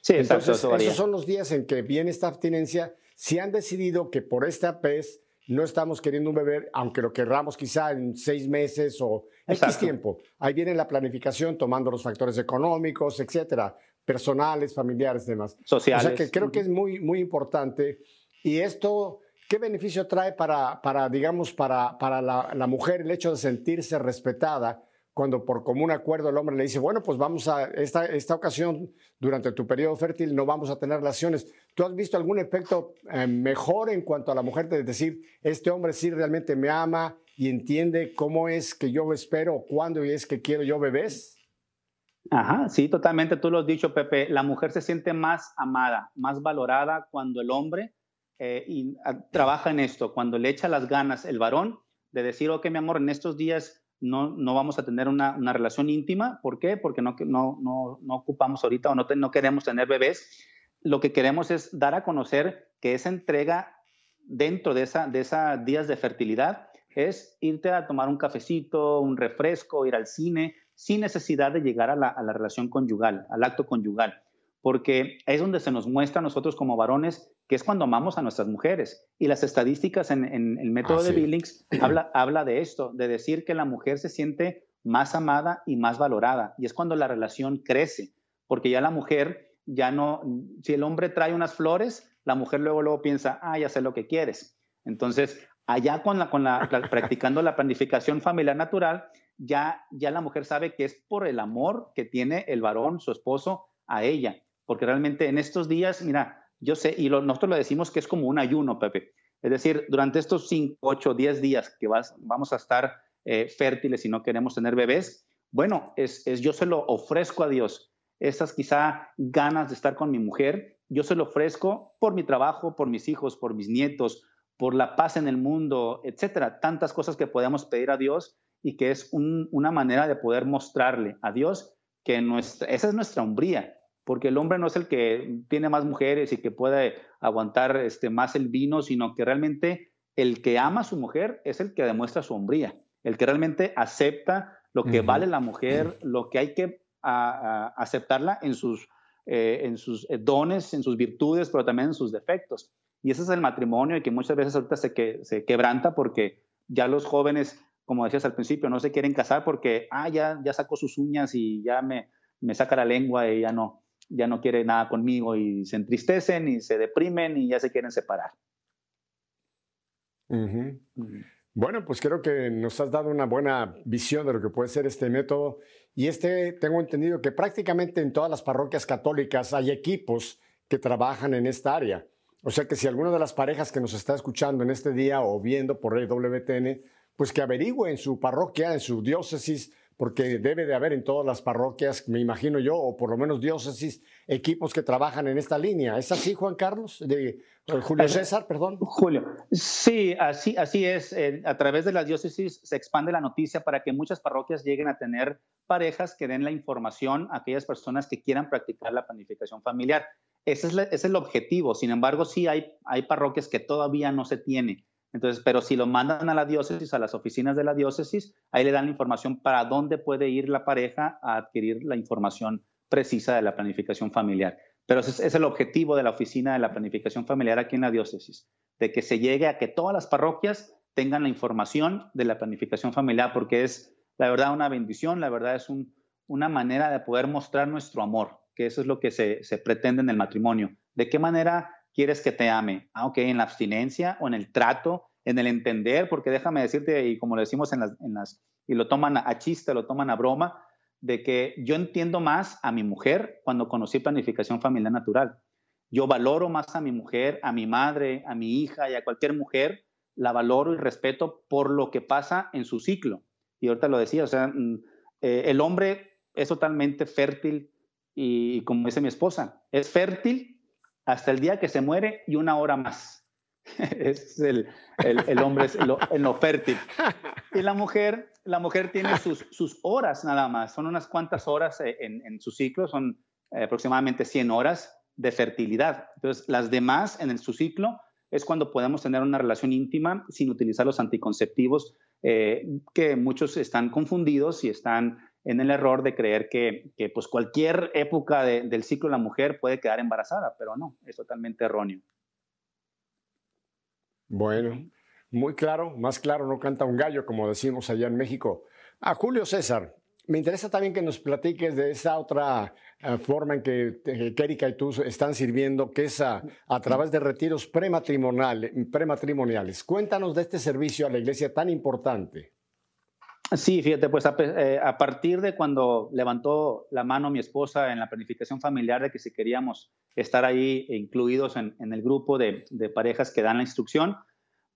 Sí, Entonces, esos son los días en que viene esta abstinencia. Si han decidido que por esta pez no estamos queriendo un bebé, aunque lo querramos quizá en seis meses o X tiempo. Ahí viene la planificación tomando los factores económicos, etcétera, personales, familiares, demás. Sociales. O sea que creo que es muy, muy importante. Y esto, ¿qué beneficio trae para, para digamos, para, para la, la mujer el hecho de sentirse respetada? cuando por común acuerdo el hombre le dice, bueno, pues vamos a, esta, esta ocasión, durante tu periodo fértil, no vamos a tener relaciones. ¿Tú has visto algún efecto eh, mejor en cuanto a la mujer de decir, este hombre sí realmente me ama y entiende cómo es que yo espero, cuándo y es que quiero yo bebés? Ajá, sí, totalmente, tú lo has dicho, Pepe. La mujer se siente más amada, más valorada cuando el hombre eh, y, ah, trabaja en esto, cuando le echa las ganas el varón de decir, ok, mi amor, en estos días no, no vamos a tener una, una, relación íntima. ¿Por qué? Porque no, no, no, no ocupamos ahorita o no, no queremos tener bebés. Lo que queremos es dar a conocer que esa entrega dentro de esa, de esas días de fertilidad es irte a tomar un cafecito, un refresco, ir al cine, sin necesidad de llegar a la, a la relación conyugal, al acto conyugal porque es donde se nos muestra a nosotros como varones que es cuando amamos a nuestras mujeres. Y las estadísticas en, el método ah, de Billings habla, habla de esto, de decir que la mujer se siente más amada y más valorada. Y es cuando la relación crece, porque ya la mujer, ya no, si el hombre trae unas flores, la mujer luego, luego piensa, ah, ya sé lo que quieres. Entonces, allá con la, con la, practicando la planificación familiar natural, ya, ya la mujer sabe que es por el amor que tiene el varón, su esposo, a ella porque realmente en estos días, mira, yo sé, y nosotros lo decimos que es como un ayuno, Pepe. Es decir, durante estos 5, 8, 10 días que vas, vamos a estar eh, fértiles y no queremos tener bebés, bueno, es, es, yo se lo ofrezco a Dios. Esas quizá ganas de estar con mi mujer, yo se lo ofrezco por mi trabajo, por mis hijos, por mis nietos, por la paz en el mundo, etcétera. Tantas cosas que podemos pedir a Dios y que es una manera de poder mostrarle a Dios que nuestra, esa es nuestra hombría, porque el hombre no es el que tiene más mujeres y que puede aguantar este, más el vino, sino que realmente el que ama a su mujer es el que demuestra su hombría, el que realmente acepta lo que vale la mujer, lo que hay que aceptarla en sus, eh, en sus eh, dones, en sus virtudes, pero también en sus defectos. Y ese es el matrimonio y que muchas veces ahorita se, que, se quebranta porque ya los jóvenes, como decías al principio, no se quieren casar porque, ah, ya, ya sacó sus uñas y ya me, me saca la lengua y ya no, ya no quiere nada conmigo y se entristecen y se deprimen y ya se quieren separar. Bueno, pues creo que nos has dado una buena visión de lo que puede ser este método. Y este, tengo entendido que prácticamente en todas las parroquias católicas hay equipos que trabajan en esta área. O sea que si alguna de las parejas que nos está escuchando en este día o viendo por el WTN, pues que averigüe en su parroquia, en su diócesis, porque debe de haber en todas las parroquias, me imagino yo, o por lo menos diócesis, equipos que trabajan en esta línea. ¿Es así, Juan Carlos? De, eh, Julio César, perdón. Julio, sí, así, así es. A través de las diócesis se expande la noticia para que muchas parroquias lleguen a tener parejas que den la información a aquellas personas que quieran practicar la planificación familiar. Ese es, es el objetivo. Sin embargo, sí hay, hay parroquias que todavía no se tiene. Entonces, pero si lo mandan a la diócesis, a las oficinas de la diócesis, ahí le dan la información para dónde puede ir la pareja a adquirir la información precisa de la planificación familiar. Pero ese es el objetivo de la oficina de la planificación familiar aquí en la diócesis, de que se llegue a que todas las parroquias tengan la información de la planificación familiar, porque es, la verdad, una bendición, la verdad es una manera de poder mostrar nuestro amor, que eso es lo que se, pretende en el matrimonio. ¿De qué manera quieres que te ame? Ah, ok, en la abstinencia o en el trato, en el entender, porque déjame decirte, y como lo decimos en las, y lo toman a, chiste, lo toman a broma, de que yo entiendo más a mi mujer cuando conocí planificación familiar natural. Yo valoro más a mi mujer, a mi madre, a mi hija y a cualquier mujer, la valoro y respeto por lo que pasa en su ciclo. Y ahorita lo decía, o sea, mm, eh, el hombre es totalmente fértil y, como dice mi esposa, es fértil hasta el día que se muere y una hora más. es el, el, hombre es lo, en fértil. Y la mujer, la mujer tiene sus, sus horas nada más, son unas cuantas horas eh, en, en su ciclo, son eh, aproximadamente 100 horas de fertilidad. Entonces, las demás en el, su ciclo es cuando podemos tener una relación íntima sin utilizar los anticonceptivos, eh, que muchos están confundidos y están en el error de creer que, pues cualquier época del ciclo de la mujer puede quedar embarazada, pero no, es totalmente erróneo. Bueno, muy claro, más claro no canta un gallo, como decimos allá en México. A Julio César, me interesa también que nos platiques de esa otra eh, forma en que eh, Erika y tú están sirviendo, que es a, través de retiros prematrimoniales. Cuéntanos de este servicio a la iglesia tan importante. Sí, fíjate, pues eh, a, partir de cuando levantó la mano mi esposa en la planificación familiar de que si queríamos estar ahí incluidos en, el grupo de, parejas que dan la instrucción,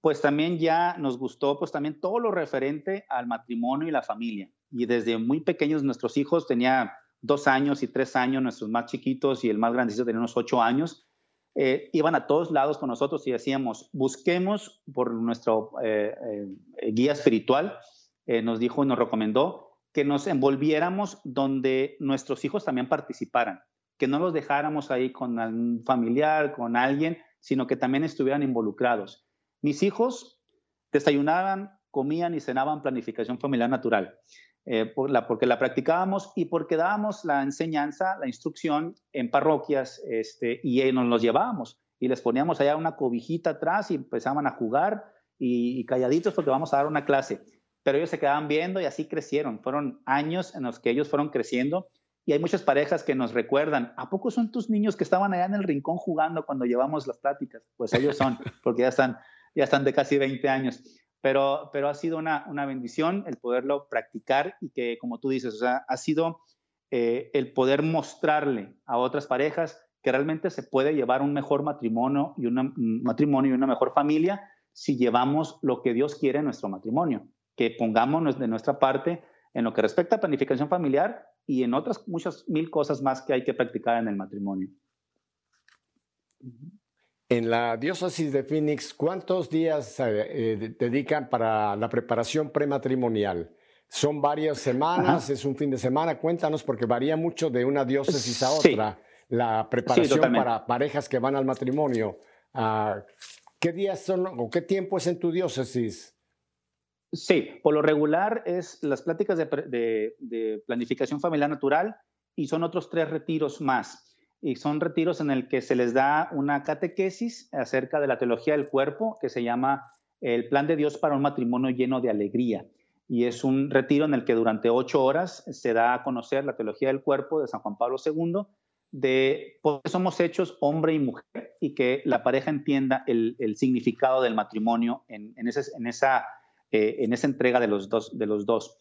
pues también ya nos gustó pues también todo lo referente al matrimonio y la familia. Y desde muy pequeños nuestros hijos, tenía dos años y tres años, nuestros más chiquitos y el más grandecito tenía unos ocho años, eh, iban a todos lados con nosotros y decíamos, busquemos por nuestro eh, guía espiritual, eh, nos dijo y nos recomendó que nos envolviéramos donde nuestros hijos también participaran, que no los dejáramos ahí con un familiar, con alguien, sino que también estuvieran involucrados. Mis hijos desayunaban, comían y cenaban planificación familiar natural, eh, porque la practicábamos y porque dábamos la enseñanza, la instrucción en parroquias este, y nos los llevábamos y les poníamos allá una cobijita atrás y empezaban a jugar y, y calladitos porque vamos a dar una clase pero ellos se quedaban viendo y así crecieron. Fueron años en los que ellos fueron creciendo y hay muchas parejas que nos recuerdan, ¿a poco son tus niños que estaban allá en el rincón jugando cuando llevamos las pláticas? Pues ellos son, porque ya están, ya están de casi 20 años. Pero, pero ha sido una, una bendición el poderlo practicar y que, como tú dices, o sea, ha sido eh, el poder mostrarle a otras parejas que realmente se puede llevar un mejor matrimonio y, una, un matrimonio y una mejor familia si llevamos lo que Dios quiere en nuestro matrimonio que pongamos de nuestra parte en lo que respecta a planificación familiar y en otras muchas mil cosas más que hay que practicar en el matrimonio. En la diócesis de Phoenix, ¿cuántos días eh, eh, dedican para la preparación prematrimonial? ¿Son varias semanas? ¿Es un fin de semana? Cuéntanos, porque varía mucho de una diócesis a otra la preparación para parejas que van al matrimonio. Ah, ¿Qué días son o qué tiempo es en tu diócesis? Sí, por lo regular es las pláticas de, planificación familiar natural y son otros tres retiros más y son retiros en el que se les da una catequesis acerca de la teología del cuerpo que se llama el plan de Dios para un matrimonio lleno de alegría. Y es un retiro en el que durante ocho horas se da a conocer la teología del cuerpo de San Juan Pablo II, de por qué somos hechos hombre y mujer y que la pareja entienda el, significado del matrimonio en esa, eh, en esa entrega de los dos. De los dos.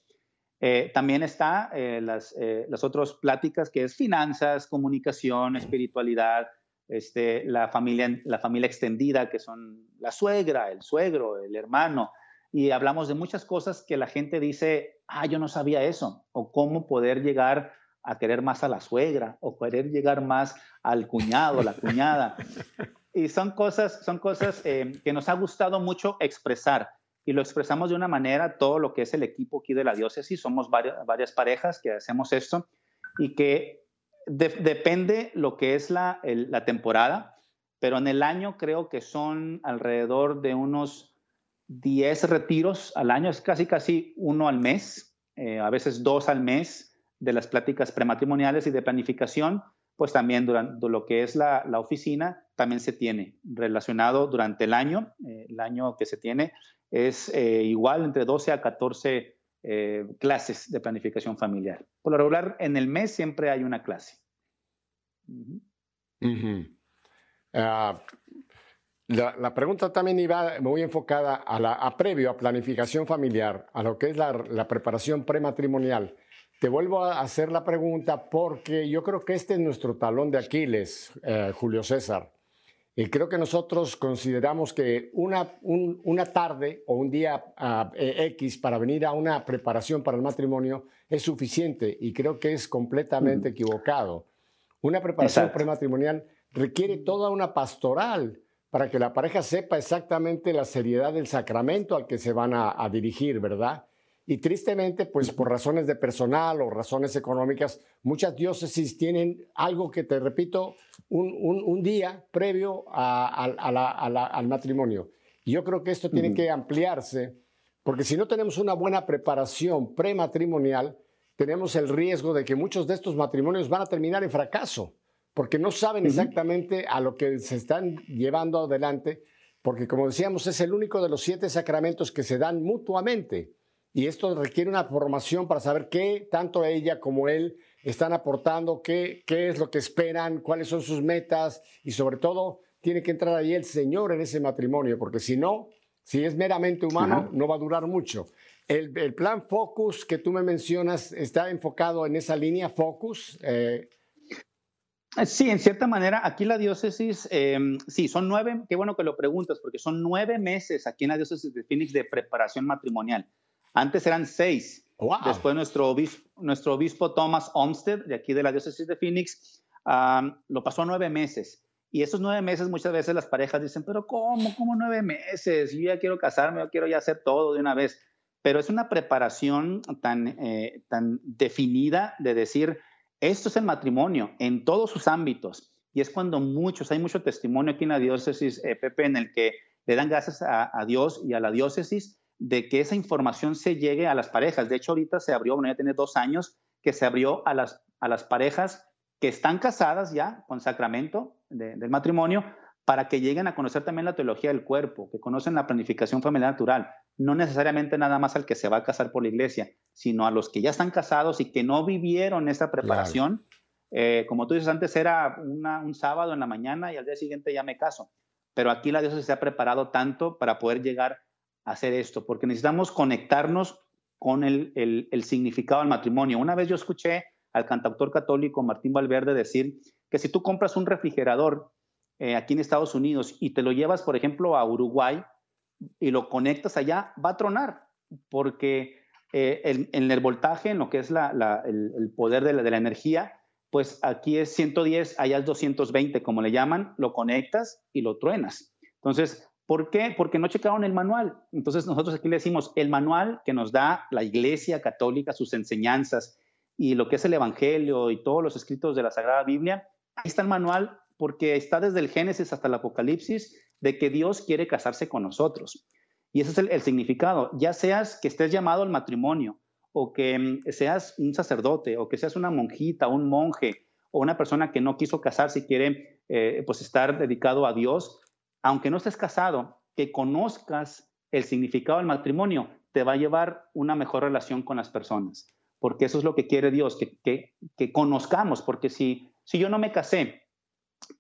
Eh, también está eh, las, las otras pláticas que es finanzas, comunicación, espiritualidad, este, la, familia, la familia extendida, que son la suegra, el suegro, el hermano. Y hablamos de muchas cosas que la gente dice, ah, yo no sabía eso, o cómo poder llegar a querer más a la suegra, o querer llegar más al cuñado, la cuñada. Y son cosas, son cosas que nos ha gustado mucho expresar y lo expresamos de una manera, todo lo que es el equipo aquí de la diócesis, somos varias, varias parejas que hacemos esto y que depende lo que es la, la temporada, pero en el año creo que son alrededor de unos 10 retiros al año, es casi casi uno al mes, eh, a veces dos al mes de las pláticas prematrimoniales y de planificación, pues también durante lo que es la, la oficina también se tiene relacionado durante el año, eh, el año que se tiene es eh, igual entre 12 a 14 eh, clases de planificación familiar. Por lo regular, en el mes siempre hay una clase. Ah, la, pregunta también iba muy enfocada a, la, a previo a planificación familiar, a lo que es la, la preparación prematrimonial. Te vuelvo a hacer la pregunta porque yo creo que este es nuestro talón de Aquiles, eh, Julio César. Y creo que nosotros consideramos que una, una tarde o un día ah, e, X para venir a una preparación para el matrimonio es suficiente y creo que es completamente equivocado. Una preparación prematrimonial requiere toda una pastoral para que la pareja sepa exactamente la seriedad del sacramento al que se van a dirigir, ¿verdad? Y tristemente, pues por razones de personal o razones económicas, muchas diócesis tienen algo que, te repito, un, día previo al matrimonio. Y yo creo que esto tiene que ampliarse, porque si no tenemos una buena preparación prematrimonial, tenemos el riesgo de que muchos de estos matrimonios van a terminar en fracaso, porque no saben exactamente a lo que se están llevando adelante, porque como decíamos, es el único de los siete sacramentos que se dan mutuamente. Y esto requiere una formación para saber qué tanto ella como él están aportando, qué, qué es lo que esperan, cuáles son sus metas y sobre todo tiene que entrar ahí el Señor en ese matrimonio, porque si no, si es meramente humano, no va a durar mucho. El, el, plan Focus que tú me mencionas está enfocado en esa línea Focus. Eh, Sí, en cierta manera, aquí la diócesis, em, sí, son nueve, qué bueno que lo preguntas, porque son nueve meses aquí en la diócesis de Phoenix de preparación matrimonial. Antes eran seis. Después nuestro obispo, nuestro obispo Thomas Olmsted, de aquí de la diócesis de Phoenix, lo pasó nueve meses. Y esos nueve meses muchas veces las parejas dicen, pero ¿cómo? ¿Cómo nueve meses? Yo ya quiero casarme, yo quiero ya hacer todo de una vez. Pero es una preparación tan, eh, tan definida de decir, esto es el matrimonio en todos sus ámbitos. Y es cuando muchos, hay mucho testimonio aquí en la diócesis, eh, Pepe, en el que le dan gracias a, a Dios y a la diócesis de que esa información se llegue a las parejas. De hecho, ahorita se abrió, bueno, ya tiene dos años, que se abrió a las, a las parejas que están casadas ya con sacramento del matrimonio para que lleguen a conocer también la teología del cuerpo, que conocen la planificación familiar natural, no necesariamente nada más al que se va a casar por la iglesia, sino a los que ya están casados y que no vivieron esa preparación. Eh, como tú dices, antes era un sábado en la mañana y al día siguiente ya me caso, pero aquí la Dios se ha preparado tanto para poder llegar hacer esto, porque necesitamos conectarnos con el, significado del matrimonio. Una vez yo escuché al cantautor católico Martín Valverde decir que si tú compras un refrigerador eh, aquí en Estados Unidos y te lo llevas, por ejemplo, a Uruguay y lo conectas allá, va a tronar, porque eh, en, el voltaje, en lo que es la, el, poder de la, de la energía, pues aquí es 110, allá es 220, como le llaman, lo conectas y lo truenas. Entonces, ¿Por qué? Porque no checaron el manual. Entonces nosotros aquí le decimos, el manual que nos da la Iglesia Católica, sus enseñanzas y lo que es el Evangelio y todos los escritos de la Sagrada Biblia, ahí está el manual porque está desde el Génesis hasta el Apocalipsis de que Dios quiere casarse con nosotros. Y ese es el, significado. Ya seas que estés llamado al matrimonio, o que mm, seas un sacerdote, o que seas una monjita, un monje, o una persona que no quiso casarse y quiere eh, pues estar dedicado a Dios, aunque no estés casado, que conozcas el significado del matrimonio, te va a llevar una mejor relación con las personas, porque eso es lo que quiere Dios, que, que, conozcamos, porque si, si yo no me casé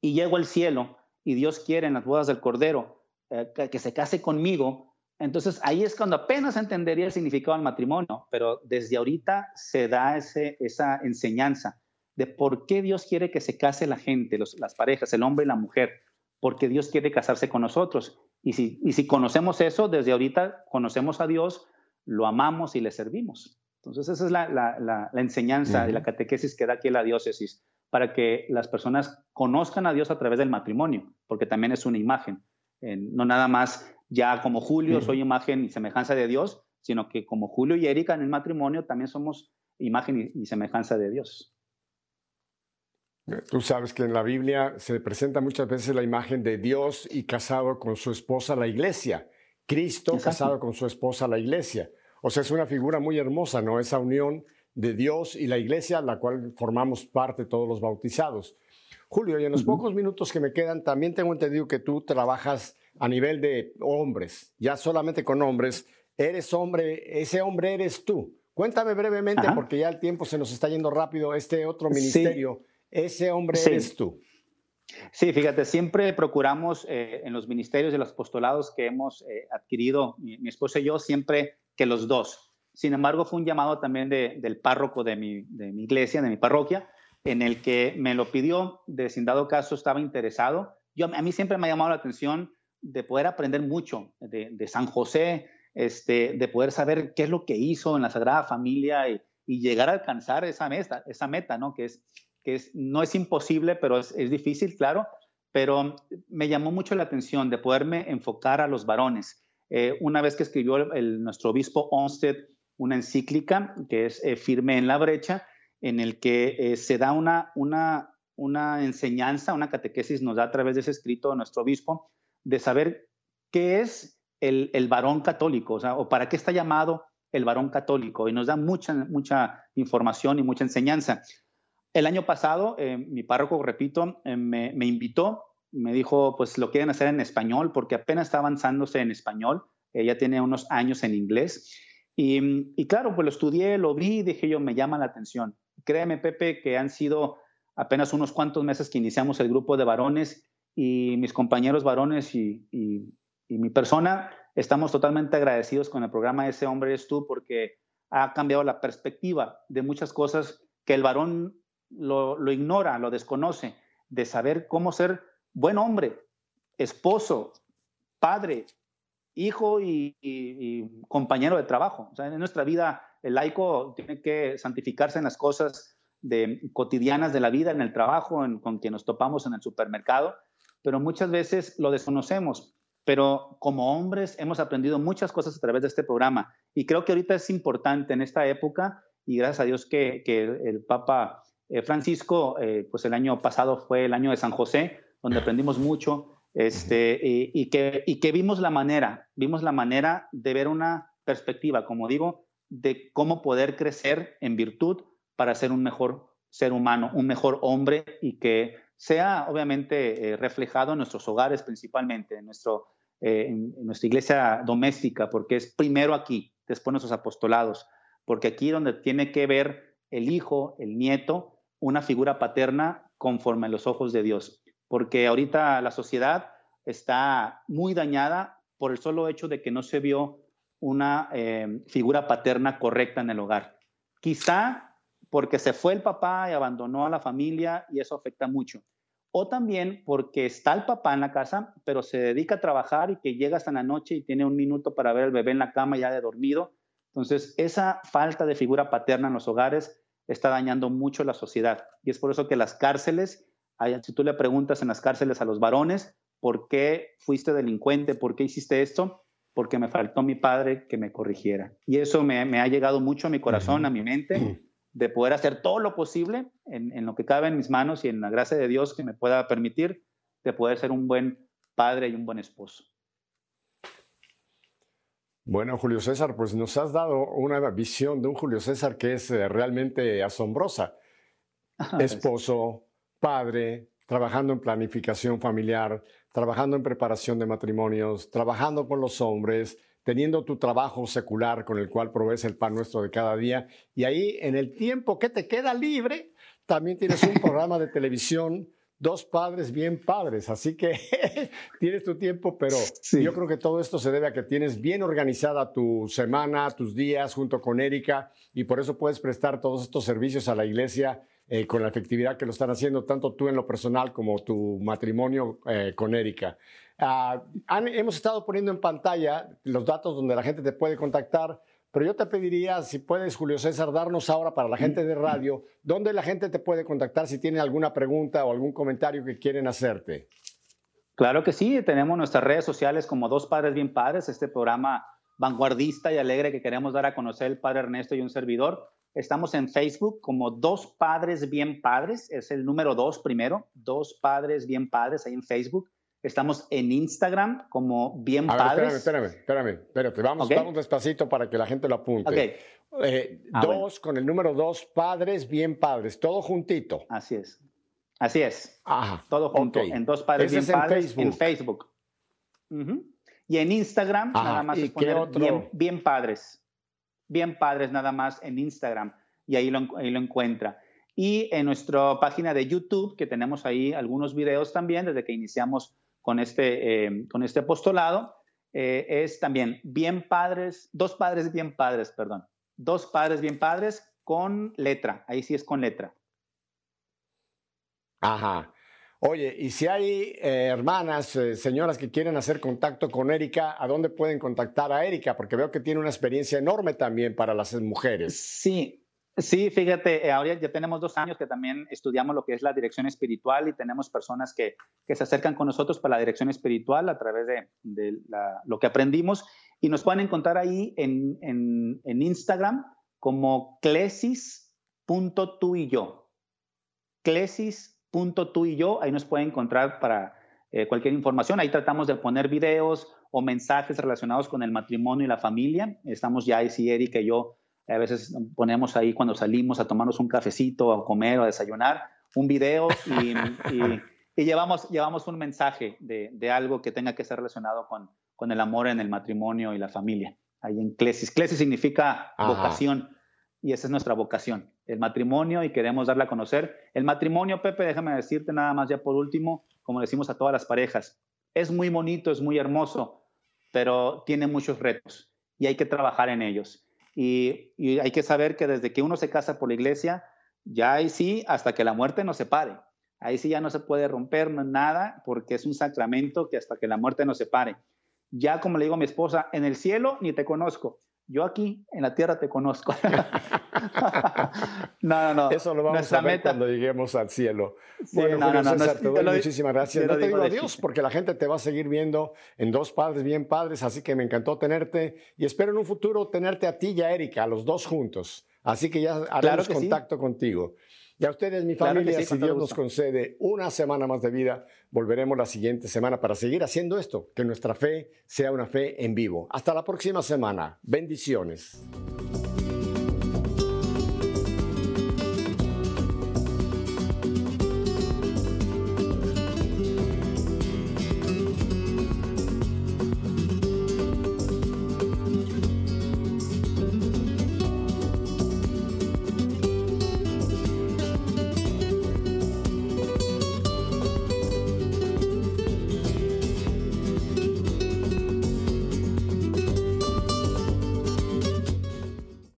y llego al cielo y Dios quiere en las bodas del Cordero eh, que, se case conmigo, entonces ahí es cuando apenas entendería el significado del matrimonio, pero desde ahorita se da ese, esa enseñanza de por qué Dios quiere que se case la gente, las parejas, el hombre y la mujer, porque Dios quiere casarse con nosotros. Y si, y si conocemos eso, desde ahorita conocemos a Dios, lo amamos y le servimos. Entonces esa es la, la, la, enseñanza y la catequesis que da aquí la diócesis, para que las personas conozcan a Dios a través del matrimonio, porque también es una imagen. no nada más ya como Julio soy imagen y semejanza de Dios, sino que como Julio y Erika en el matrimonio también somos imagen y semejanza de Dios. Tú sabes que en la Biblia se presenta muchas veces la imagen de Dios y casado con su esposa, la iglesia. Cristo casado con su esposa, la iglesia. O sea, es una figura muy hermosa, ¿no? Esa unión de Dios y la iglesia, la cual formamos parte todos los bautizados. Julio, y en los pocos minutos que me quedan, también tengo entendido que tú trabajas a nivel de hombres, ya solamente con hombres. Eres hombre, ese hombre eres tú. Cuéntame brevemente, porque ya el tiempo se nos está yendo rápido, este otro ministerio. Ese hombre eres tú. Sí, fíjate, siempre procuramos eh, en los ministerios y los apostolados que hemos eh, adquirido, mi, esposa y yo, siempre que los dos. Sin embargo, fue un llamado también del párroco de mi, de mi, iglesia, de mi parroquia, en el que me lo pidió, de sin dado caso estaba interesado. Yo, a mí siempre me ha llamado la atención de poder aprender mucho de, de San José, este, de poder saber qué es lo que hizo en la Sagrada Familia y, y llegar a alcanzar esa meta, esa meta, ¿no? Que es que no es imposible, pero es, difícil, claro, pero me llamó mucho la atención de poderme enfocar a los varones. Eh, una vez que escribió el, nuestro obispo Onsted una encíclica que es eh, Firme en la brecha, en el que eh, se da una, una, una enseñanza, una catequesis nos da a través de ese escrito nuestro obispo, de saber qué es el, el varón católico, o, sea, o para qué está llamado el varón católico, y nos da mucha, mucha información y mucha enseñanza. El año pasado, eh, mi párroco, repito, eh, me, invitó, me dijo, pues lo quieren hacer en español, porque apenas está avanzándose en español, ella tiene unos años en inglés. Y, claro, pues lo estudié, lo vi y dije yo, me llama la atención. Créeme, Pepe, que han sido apenas unos cuantos meses que iniciamos el grupo de varones y mis compañeros varones y, y mi persona estamos totalmente agradecidos con el programa Ese hombre es tú porque ha cambiado la perspectiva de muchas cosas que el varón lo, ignora, lo desconoce, de saber cómo ser buen hombre, esposo, padre, hijo y, compañero de trabajo. En nuestra vida el laico tiene que santificarse en las cosas cotidianas de la vida, en el trabajo, con quien nos topamos en el supermercado, pero muchas veces lo desconocemos. Pero como hombres hemos aprendido muchas cosas a través de este programa y creo que ahorita es importante en esta época y gracias a Dios que el Papa eh, Francisco, eh, pues el año pasado fue el año de San José, donde aprendimos mucho este, y, que, y que vimos la manera, vimos la manera de ver una perspectiva, como digo, de cómo poder crecer en virtud para ser un mejor ser humano, un mejor hombre y que sea obviamente eh, reflejado en nuestros hogares principalmente, en, nuestro, en, nuestra iglesia doméstica, porque es primero aquí, después nuestros apostolados, porque aquí donde tiene que ver el hijo, el nieto, una figura paterna conforme a los ojos de Dios, porque ahorita la sociedad está muy dañada por el solo hecho de que no se vio una eh, figura paterna correcta en el hogar. Quizá porque se fue el papá y abandonó a la familia y eso afecta mucho. O también porque está el papá en la casa, pero se dedica a trabajar y que llega hasta la noche y tiene un minuto para ver al bebé en la cama ya de dormido. Entonces, esa falta de figura paterna en los hogares está dañando mucho la sociedad. Y es por eso que las cárceles, si tú le preguntas en las cárceles a los varones, ¿por qué fuiste delincuente? ¿Por qué hiciste esto? Porque me faltó mi padre que me corrigiera. Y eso me, ha llegado mucho a mi corazón, a mi mente, de poder hacer todo lo posible en, en, lo que cabe en mis manos y en la gracia de Dios que me pueda permitir de poder ser un buen padre y un buen esposo. Bueno, Julio César, pues nos has dado una visión de un Julio César que es eh, realmente asombrosa. Esposo, padre, trabajando en planificación familiar, trabajando en preparación de matrimonios, trabajando con los hombres, teniendo tu trabajo secular con el cual provees el pan nuestro de cada día. Y ahí, en el tiempo que te queda libre, también tienes un programa de televisión dos padres bien padres, así que tienes tu tiempo, pero yo creo que todo esto se debe a que tienes bien organizada tu semana, tus días junto con Erika y por eso puedes prestar todos estos servicios a la iglesia eh, con la efectividad que lo están haciendo tanto tú en lo personal como tu matrimonio eh, con Erika. Ah, hemos estado poniendo en pantalla los datos donde la gente te puede contactar. Pero yo te pediría, si puedes, Julio César, darnos ahora para la gente de radio, dónde la gente te puede contactar si tiene alguna pregunta o algún comentario que quieren hacerte. Claro que sí, tenemos nuestras redes sociales como Dos Padres Bien Padres, este programa vanguardista y alegre que queremos dar a conocer el Padre Ernesto y un servidor. Estamos en Facebook como Dos Padres Bien Padres, es el número dos primero, Dos Padres Bien Padres ahí en Facebook. Estamos en Instagram como Bien Padres. espérame, espérame, espérame, Vamos, vamos despacito para que la gente lo apunte. Eh, ah, dos con el número dos, Padres Bien Padres, todo juntito. Así es. Así es. Ajá. Todo junto, en Dos Padres Bien Padres en Facebook. Y en Instagram, nada más es poner bien, Padres. Bien Padres, nada más en Instagram. Y ahí lo, ahí lo encuentra. Y en nuestra página de YouTube, que tenemos ahí algunos videos también, desde que iniciamos con este, eh, con este apostolado, eh, es también bien padres, dos padres bien padres, perdón, dos padres bien padres con letra, ahí sí es con letra. Ajá. Oye, y si hay eh, hermanas, señoras que quieren hacer contacto con Erika, ¿a dónde pueden contactar a Erika? Porque veo que tiene una experiencia enorme también para las mujeres. Sí, Sí, fíjate, eh, ahora ya tenemos dos años que también estudiamos lo que es la dirección espiritual y tenemos personas que, se acercan con nosotros para la dirección espiritual a través de, lo que aprendimos y nos pueden encontrar ahí en, en, Instagram como clesis.tú y yo. Clesis.tú y yo, ahí nos pueden encontrar para eh, cualquier información. Ahí tratamos de poner videos o mensajes relacionados con el matrimonio y la familia. Estamos ya, sí, Erika y yo, a veces ponemos ahí cuando salimos a tomarnos un cafecito, a comer o a desayunar, un video y, llevamos, llevamos un mensaje de, algo que tenga que ser relacionado con, con el amor en el matrimonio y la familia. Ahí en Clesis. Clesis significa vocación y esa es nuestra vocación, el matrimonio y queremos darle a conocer. El matrimonio, Pepe, déjame decirte nada más ya por último, como decimos a todas las parejas, es muy bonito, es muy hermoso, pero tiene muchos retos y hay que trabajar en ellos. Y, hay que saber que desde que uno se casa por la iglesia, ya ahí sí, hasta que la muerte nos separe. Ahí sí ya no se puede romper nada porque es un sacramento que hasta que la muerte nos separe. Ya como le digo a mi esposa, en el cielo ni te conozco, yo aquí en la tierra te conozco. no, no, no. Eso lo vamos a ver cuando lleguemos al cielo. bueno, no, no, César, te doy muchísimas gracias. No te digo adiós porque la gente te va a seguir viendo en dos padres bien padres, así que me encantó tenerte y espero en un futuro tenerte a ti y a Erika, a los dos juntos. Así que ya haremos contacto contigo. Y a ustedes, mi familia, si Dios nos concede una semana más de vida, volveremos la siguiente semana para seguir haciendo esto, que nuestra fe sea una fe en vivo. Hasta la próxima semana. Bendiciones.